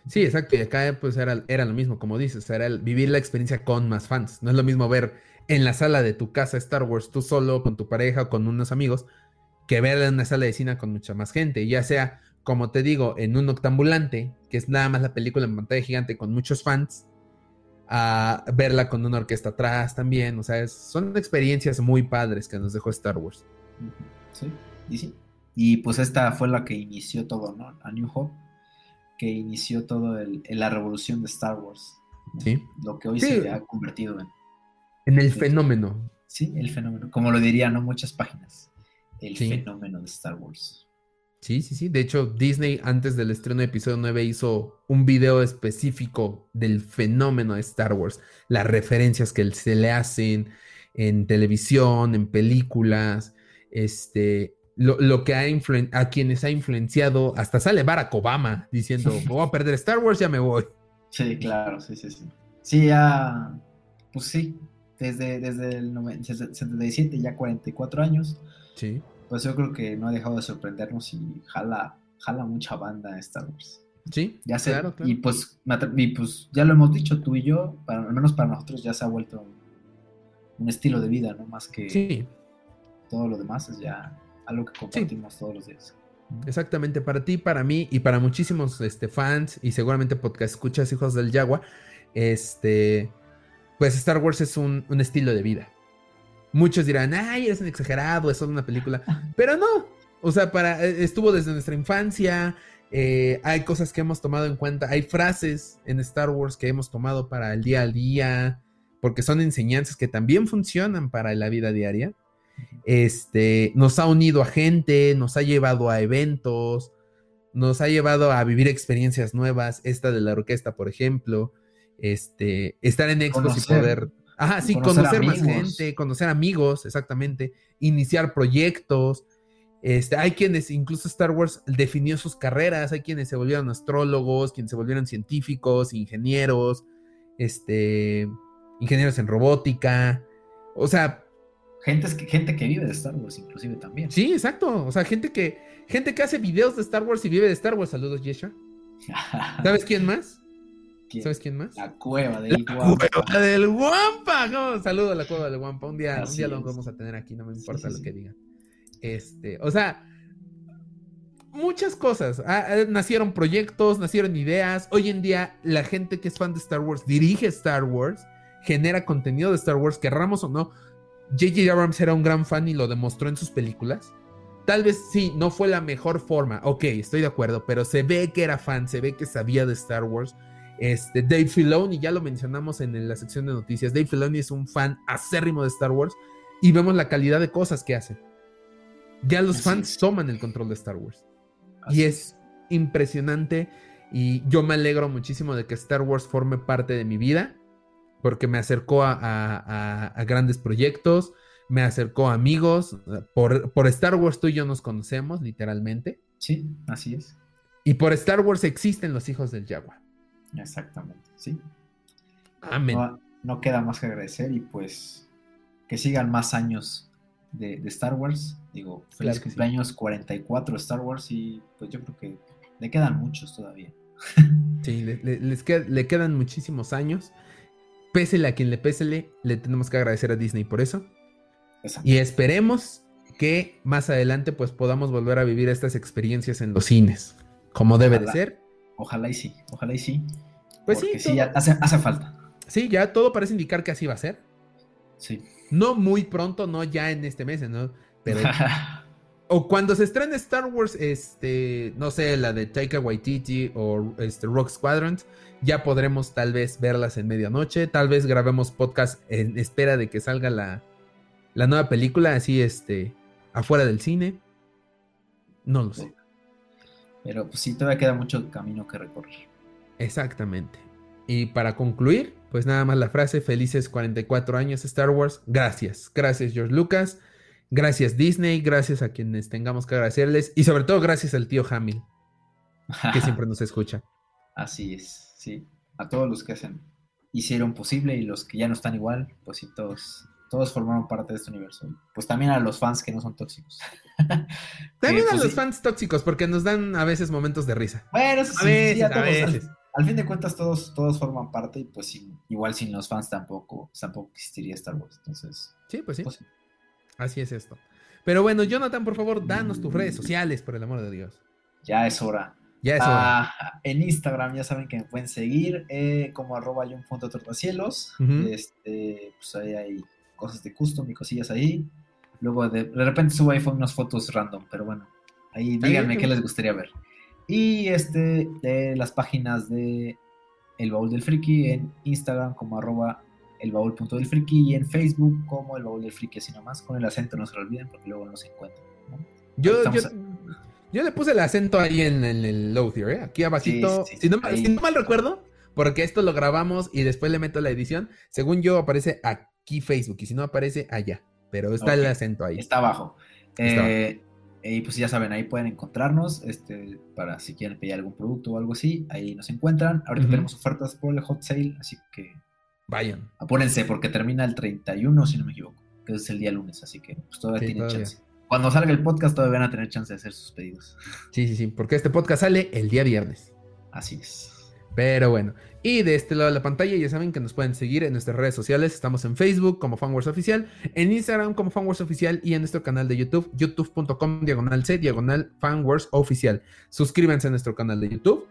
Speaker 1: Sí, exacto. Y acá pues era, era lo mismo, como dices, era el vivir la experiencia con más fans. No es lo mismo ver en la sala de tu casa Star Wars tú solo, con tu pareja o con unos amigos, que ver en una sala de cine con mucha más gente. Ya sea, como te digo, en un octambulante, que es nada más la película en pantalla gigante con muchos fans, a verla con una orquesta atrás también. O sea, son experiencias muy padres que nos dejó Star Wars.
Speaker 2: Sí, y sí. Y pues esta fue la que inició todo, ¿no? A New Hope, que inició todo el, la revolución de Star Wars.
Speaker 1: Sí.
Speaker 2: Lo que hoy se ha convertido en.
Speaker 1: En el fenómeno.
Speaker 2: Sí, el fenómeno. Como lo dirían, ¿no? Muchas páginas. El fenómeno de Star Wars.
Speaker 1: Sí, sí, sí. De hecho, Disney antes del estreno de episodio 9 hizo un video específico del fenómeno de Star Wars, las referencias que se le hacen en televisión, en películas, este, lo, que ha a quienes ha influenciado, hasta sale Barack Obama diciendo, voy a perder Star Wars, ya me voy.
Speaker 2: Sí, claro, sí, sí, sí. Sí, ya, pues sí, desde, desde el 77, ya 44 años.
Speaker 1: Sí
Speaker 2: pues yo creo que no ha dejado de sorprendernos y jala, jala mucha banda Star Wars.
Speaker 1: Sí,
Speaker 2: ya sé. Y, pues, pues ya lo hemos dicho tú y yo, al menos para nosotros ya se ha vuelto un, estilo de vida, ¿no? Más que todo lo demás es ya algo que compartimos todos los días.
Speaker 1: Exactamente, para ti, para mí y para muchísimos este, fans y seguramente podcast escuchas hijos del Yagua, este, pues Star Wars es un, un estilo de vida. Muchos dirán, ay, es un exagerado, es solo una película. Pero no. O sea, para, eh, estuvo desde nuestra infancia. Eh, hay cosas que hemos tomado en cuenta. Hay frases en Star Wars que hemos tomado para el día a día. Porque son enseñanzas que también funcionan para la vida diaria. Este, nos ha unido a gente, nos ha llevado a eventos, nos ha llevado a vivir experiencias nuevas. Esta de la orquesta, por ejemplo. Este, estar en expos y poder Ajá, sí, conocer, más gente, conocer amigos, exactamente, iniciar proyectos. Este, hay quienes, incluso Star Wars definió sus carreras, hay quienes se volvieron astrólogos, quienes se volvieron científicos, ingenieros, este, ingenieros en robótica, o sea...
Speaker 2: Gente, gente que vive de Star Wars, inclusive también.
Speaker 1: Sí, exacto, o sea, gente que, gente que hace videos de Star Wars y vive de Star Wars. Saludos, Yeshua. ¿Sabes quién más? ¿Sabes quién más?
Speaker 2: La cueva del la Cueva
Speaker 1: del Guampa. Saludo a la cueva del Guampa. Un día, un día lo vamos a tener aquí, no me importa lo que digan. Este, o sea, muchas cosas. Ah, ah, nacieron proyectos, nacieron ideas. Hoy en día, la gente que es fan de Star Wars dirige Star Wars, genera contenido de Star Wars, querramos o no. J.J. Abrams era un gran fan y lo demostró en sus películas. Tal vez sí, no fue la mejor forma. Ok, estoy de acuerdo, pero se ve que era fan, se ve que sabía de Star Wars este, Dave Filoni, ya lo mencionamos en la sección de noticias. Dave Filoni es un fan acérrimo de Star Wars y vemos la calidad de cosas que hace. Ya los fans toman el control de Star Wars. y es impresionante y yo me alegro muchísimo de que Star Wars forme parte de mi vida porque me acercó a, grandes proyectos, me acercó a amigos. Por, por Star Wars tú y yo nos conocemos, literalmente.
Speaker 2: Sí, así es.
Speaker 1: Y por Star Wars existen los hijos del Jaguar.
Speaker 2: Exactamente, sí.
Speaker 1: Amén.
Speaker 2: No, queda más que agradecer y pues que sigan más años de, Star Wars. Digo, feliz cumpleaños 44 Star Wars y pues yo creo que le quedan muchos todavía.
Speaker 1: Sí, le, les le quedan muchísimos años. Pésele a quien le pésele, le tenemos que agradecer a Disney por eso. Y esperemos que más adelante pues podamos volver a vivir estas experiencias en los cines, como debe de ser.
Speaker 2: Ojalá y sí, ojalá y sí.
Speaker 1: Pues sí,
Speaker 2: sí, hace, hace falta.
Speaker 1: Sí, ya todo parece indicar que así va a ser.
Speaker 2: Sí.
Speaker 1: No muy pronto, no ya en este mes, ¿no? Pero o cuando se estrene Star Wars, este, no sé, la de Taika Waititi o este Rock Squadron, ya podremos tal vez verlas en medianoche, tal vez grabemos podcast en espera de que salga la, la nueva película, así este, afuera del cine. No lo sé.
Speaker 2: Pero pues sí, todavía queda mucho camino que recorrer.
Speaker 1: Exactamente. Y para concluir, pues nada más la frase, felices 44 años Star Wars. Gracias, gracias George Lucas, gracias Disney, gracias a quienes tengamos que agradecerles y sobre todo gracias al tío Hamil, que siempre nos escucha.
Speaker 2: Así es, sí. A todos los que hacen, hicieron posible y los que ya no están igual, pues sí, todos, todos formaron parte de este universo. Pues también a los fans que no son tóxicos.
Speaker 1: también a pues, los fans tóxicos, porque nos dan a veces momentos de risa.
Speaker 2: Bueno, a veces, a veces al fin de cuentas todos, todos forman parte y pues igual sin los fans tampoco, tampoco existiría Star Wars. Entonces.
Speaker 1: Sí, pues sí. Pues Así es esto. Pero bueno, Jonathan, por favor, danos tus redes sociales, por el amor de Dios.
Speaker 2: Ya es hora.
Speaker 1: Ya es hora. Ah,
Speaker 2: en Instagram ya saben que me pueden seguir eh, como arroba tortacielos. este, pues ahí hay cosas de custom y cosillas ahí. Luego de, repente subo ahí unas fotos random, pero bueno, ahí díganme qué les gustaría ver. Y este, de las páginas de El Baúl del Friki en Instagram como arroba el del friki y en Facebook como el baúl del friki, así nomás, con el acento, no se lo olviden porque luego no se encuentran.
Speaker 1: Yo, yo, le puse el acento ahí en, el low ¿eh? aquí abajito. si, no, mal recuerdo, porque esto lo grabamos y después le meto la edición, según yo aparece aquí Facebook y si no aparece allá, pero está el acento ahí.
Speaker 2: Está abajo. Eh, y pues ya saben, ahí pueden encontrarnos, este, para si quieren pedir algún producto o algo así, ahí nos encuentran. Ahorita tenemos ofertas por el hot sale, así que
Speaker 1: vayan.
Speaker 2: Apúrense porque termina el 31, si no me equivoco, que es el día lunes, así que pues todavía tienen chance. Cuando salga el podcast todavía van a tener chance de hacer sus pedidos.
Speaker 1: Sí, sí, sí, porque este podcast sale el día viernes.
Speaker 2: Así es.
Speaker 1: Pero bueno, y de este lado de la pantalla ya saben que nos pueden seguir en nuestras redes sociales. Estamos en Facebook como Fanwars Oficial, en Instagram como Fanwars Oficial y en nuestro canal de YouTube, youtube.com diagonal C diagonal Fanwars Oficial. Suscríbanse a nuestro canal de YouTube.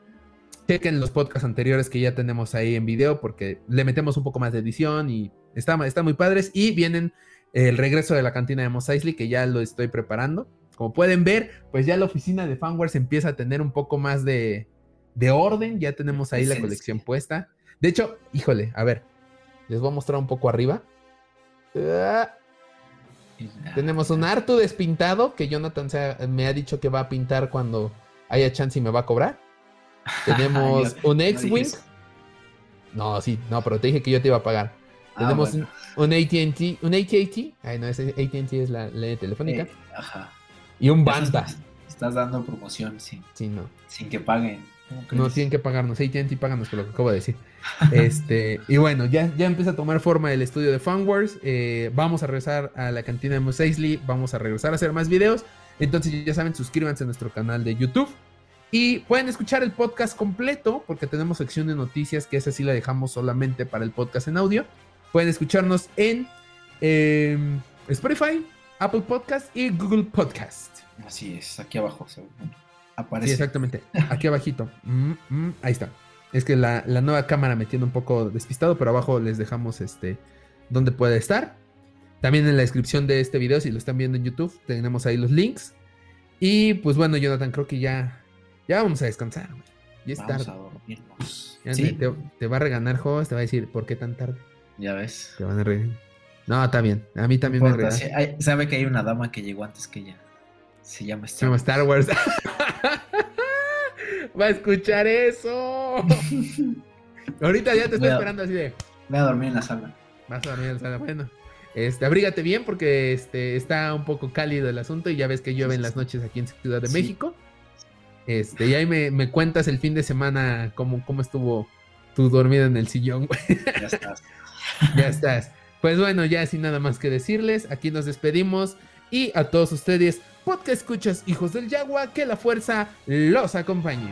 Speaker 1: Chequen los podcasts anteriores que ya tenemos ahí en video porque le metemos un poco más de edición y está, está muy padres. Y vienen el regreso de la cantina de Mos Eisley que ya lo estoy preparando. Como pueden ver, pues ya la oficina de Fanwars empieza a tener un poco más de, de orden. Ya tenemos ahí la colección puesta. De hecho, híjole, a ver, les voy a mostrar un poco arriba. Ah, tenemos un Artu despintado que Jonathan me ha dicho que va a pintar cuando haya chance y me va a cobrar. Tenemos un X-Wing. No, sí, no, pero te dije que yo te iba a pagar. Ah, tenemos un, ATT, un ATT. Ay, no, ese ATT es la ley telefónica. Eh, ajá. Y un Banda.
Speaker 2: Estás, dando promoción, sí.
Speaker 1: Sí, no.
Speaker 2: Sin que paguen.
Speaker 1: No tienen que pagarnos, AT&T páganos por lo que acabo de decir. Este, y bueno, ya, ya empieza a tomar forma el estudio de Funwars. Eh, vamos a regresar a la cantina de Mos Eisley. Vamos a regresar a hacer más videos. Entonces, ya saben, suscríbanse a nuestro canal de YouTube. Y pueden escuchar el podcast completo, porque tenemos sección de noticias que esa sí la dejamos solamente para el podcast en audio. Pueden escucharnos en em, Spotify, Apple Podcast y Google Podcast.
Speaker 2: Así es, aquí abajo.
Speaker 1: Aparece. Sí, exactamente. Aquí abajito. Mm, mm, ahí está. Es que la, nueva cámara me tiene un poco despistado, pero abajo les dejamos este donde puede estar. También en la descripción de este video, si lo están viendo en YouTube, tenemos ahí los links. Y pues bueno, Jonathan, creo que ya, ya vamos a descansar, Ya es
Speaker 2: vamos A dormirnos.
Speaker 1: te, va a reganar juegos, te va a decir, ¿por qué tan tarde?
Speaker 2: Ya ves.
Speaker 1: Te van a reganar. No, está bien. A mí también me regaña.
Speaker 2: Sabe que hay una dama que llegó antes que ella. Se llama
Speaker 1: Star, Wars. Star Wars. Va a escuchar eso. Ahorita ya te estoy esperando así de.
Speaker 2: Voy a dormir en la sala.
Speaker 1: Vas a dormir en la sala. Bueno, este, abrígate bien porque este, está un poco cálido el asunto y ya ves que llueve en las noches aquí en Ciudad de México. Este, y ahí me, cuentas el fin de semana cómo, cómo estuvo tu dormida en el sillón,
Speaker 2: Ya estás.
Speaker 1: ya estás. Pues bueno, ya sin nada más que decirles, aquí nos despedimos y a todos ustedes, podcast escuchas hijos del Yagua, que la fuerza los acompañe.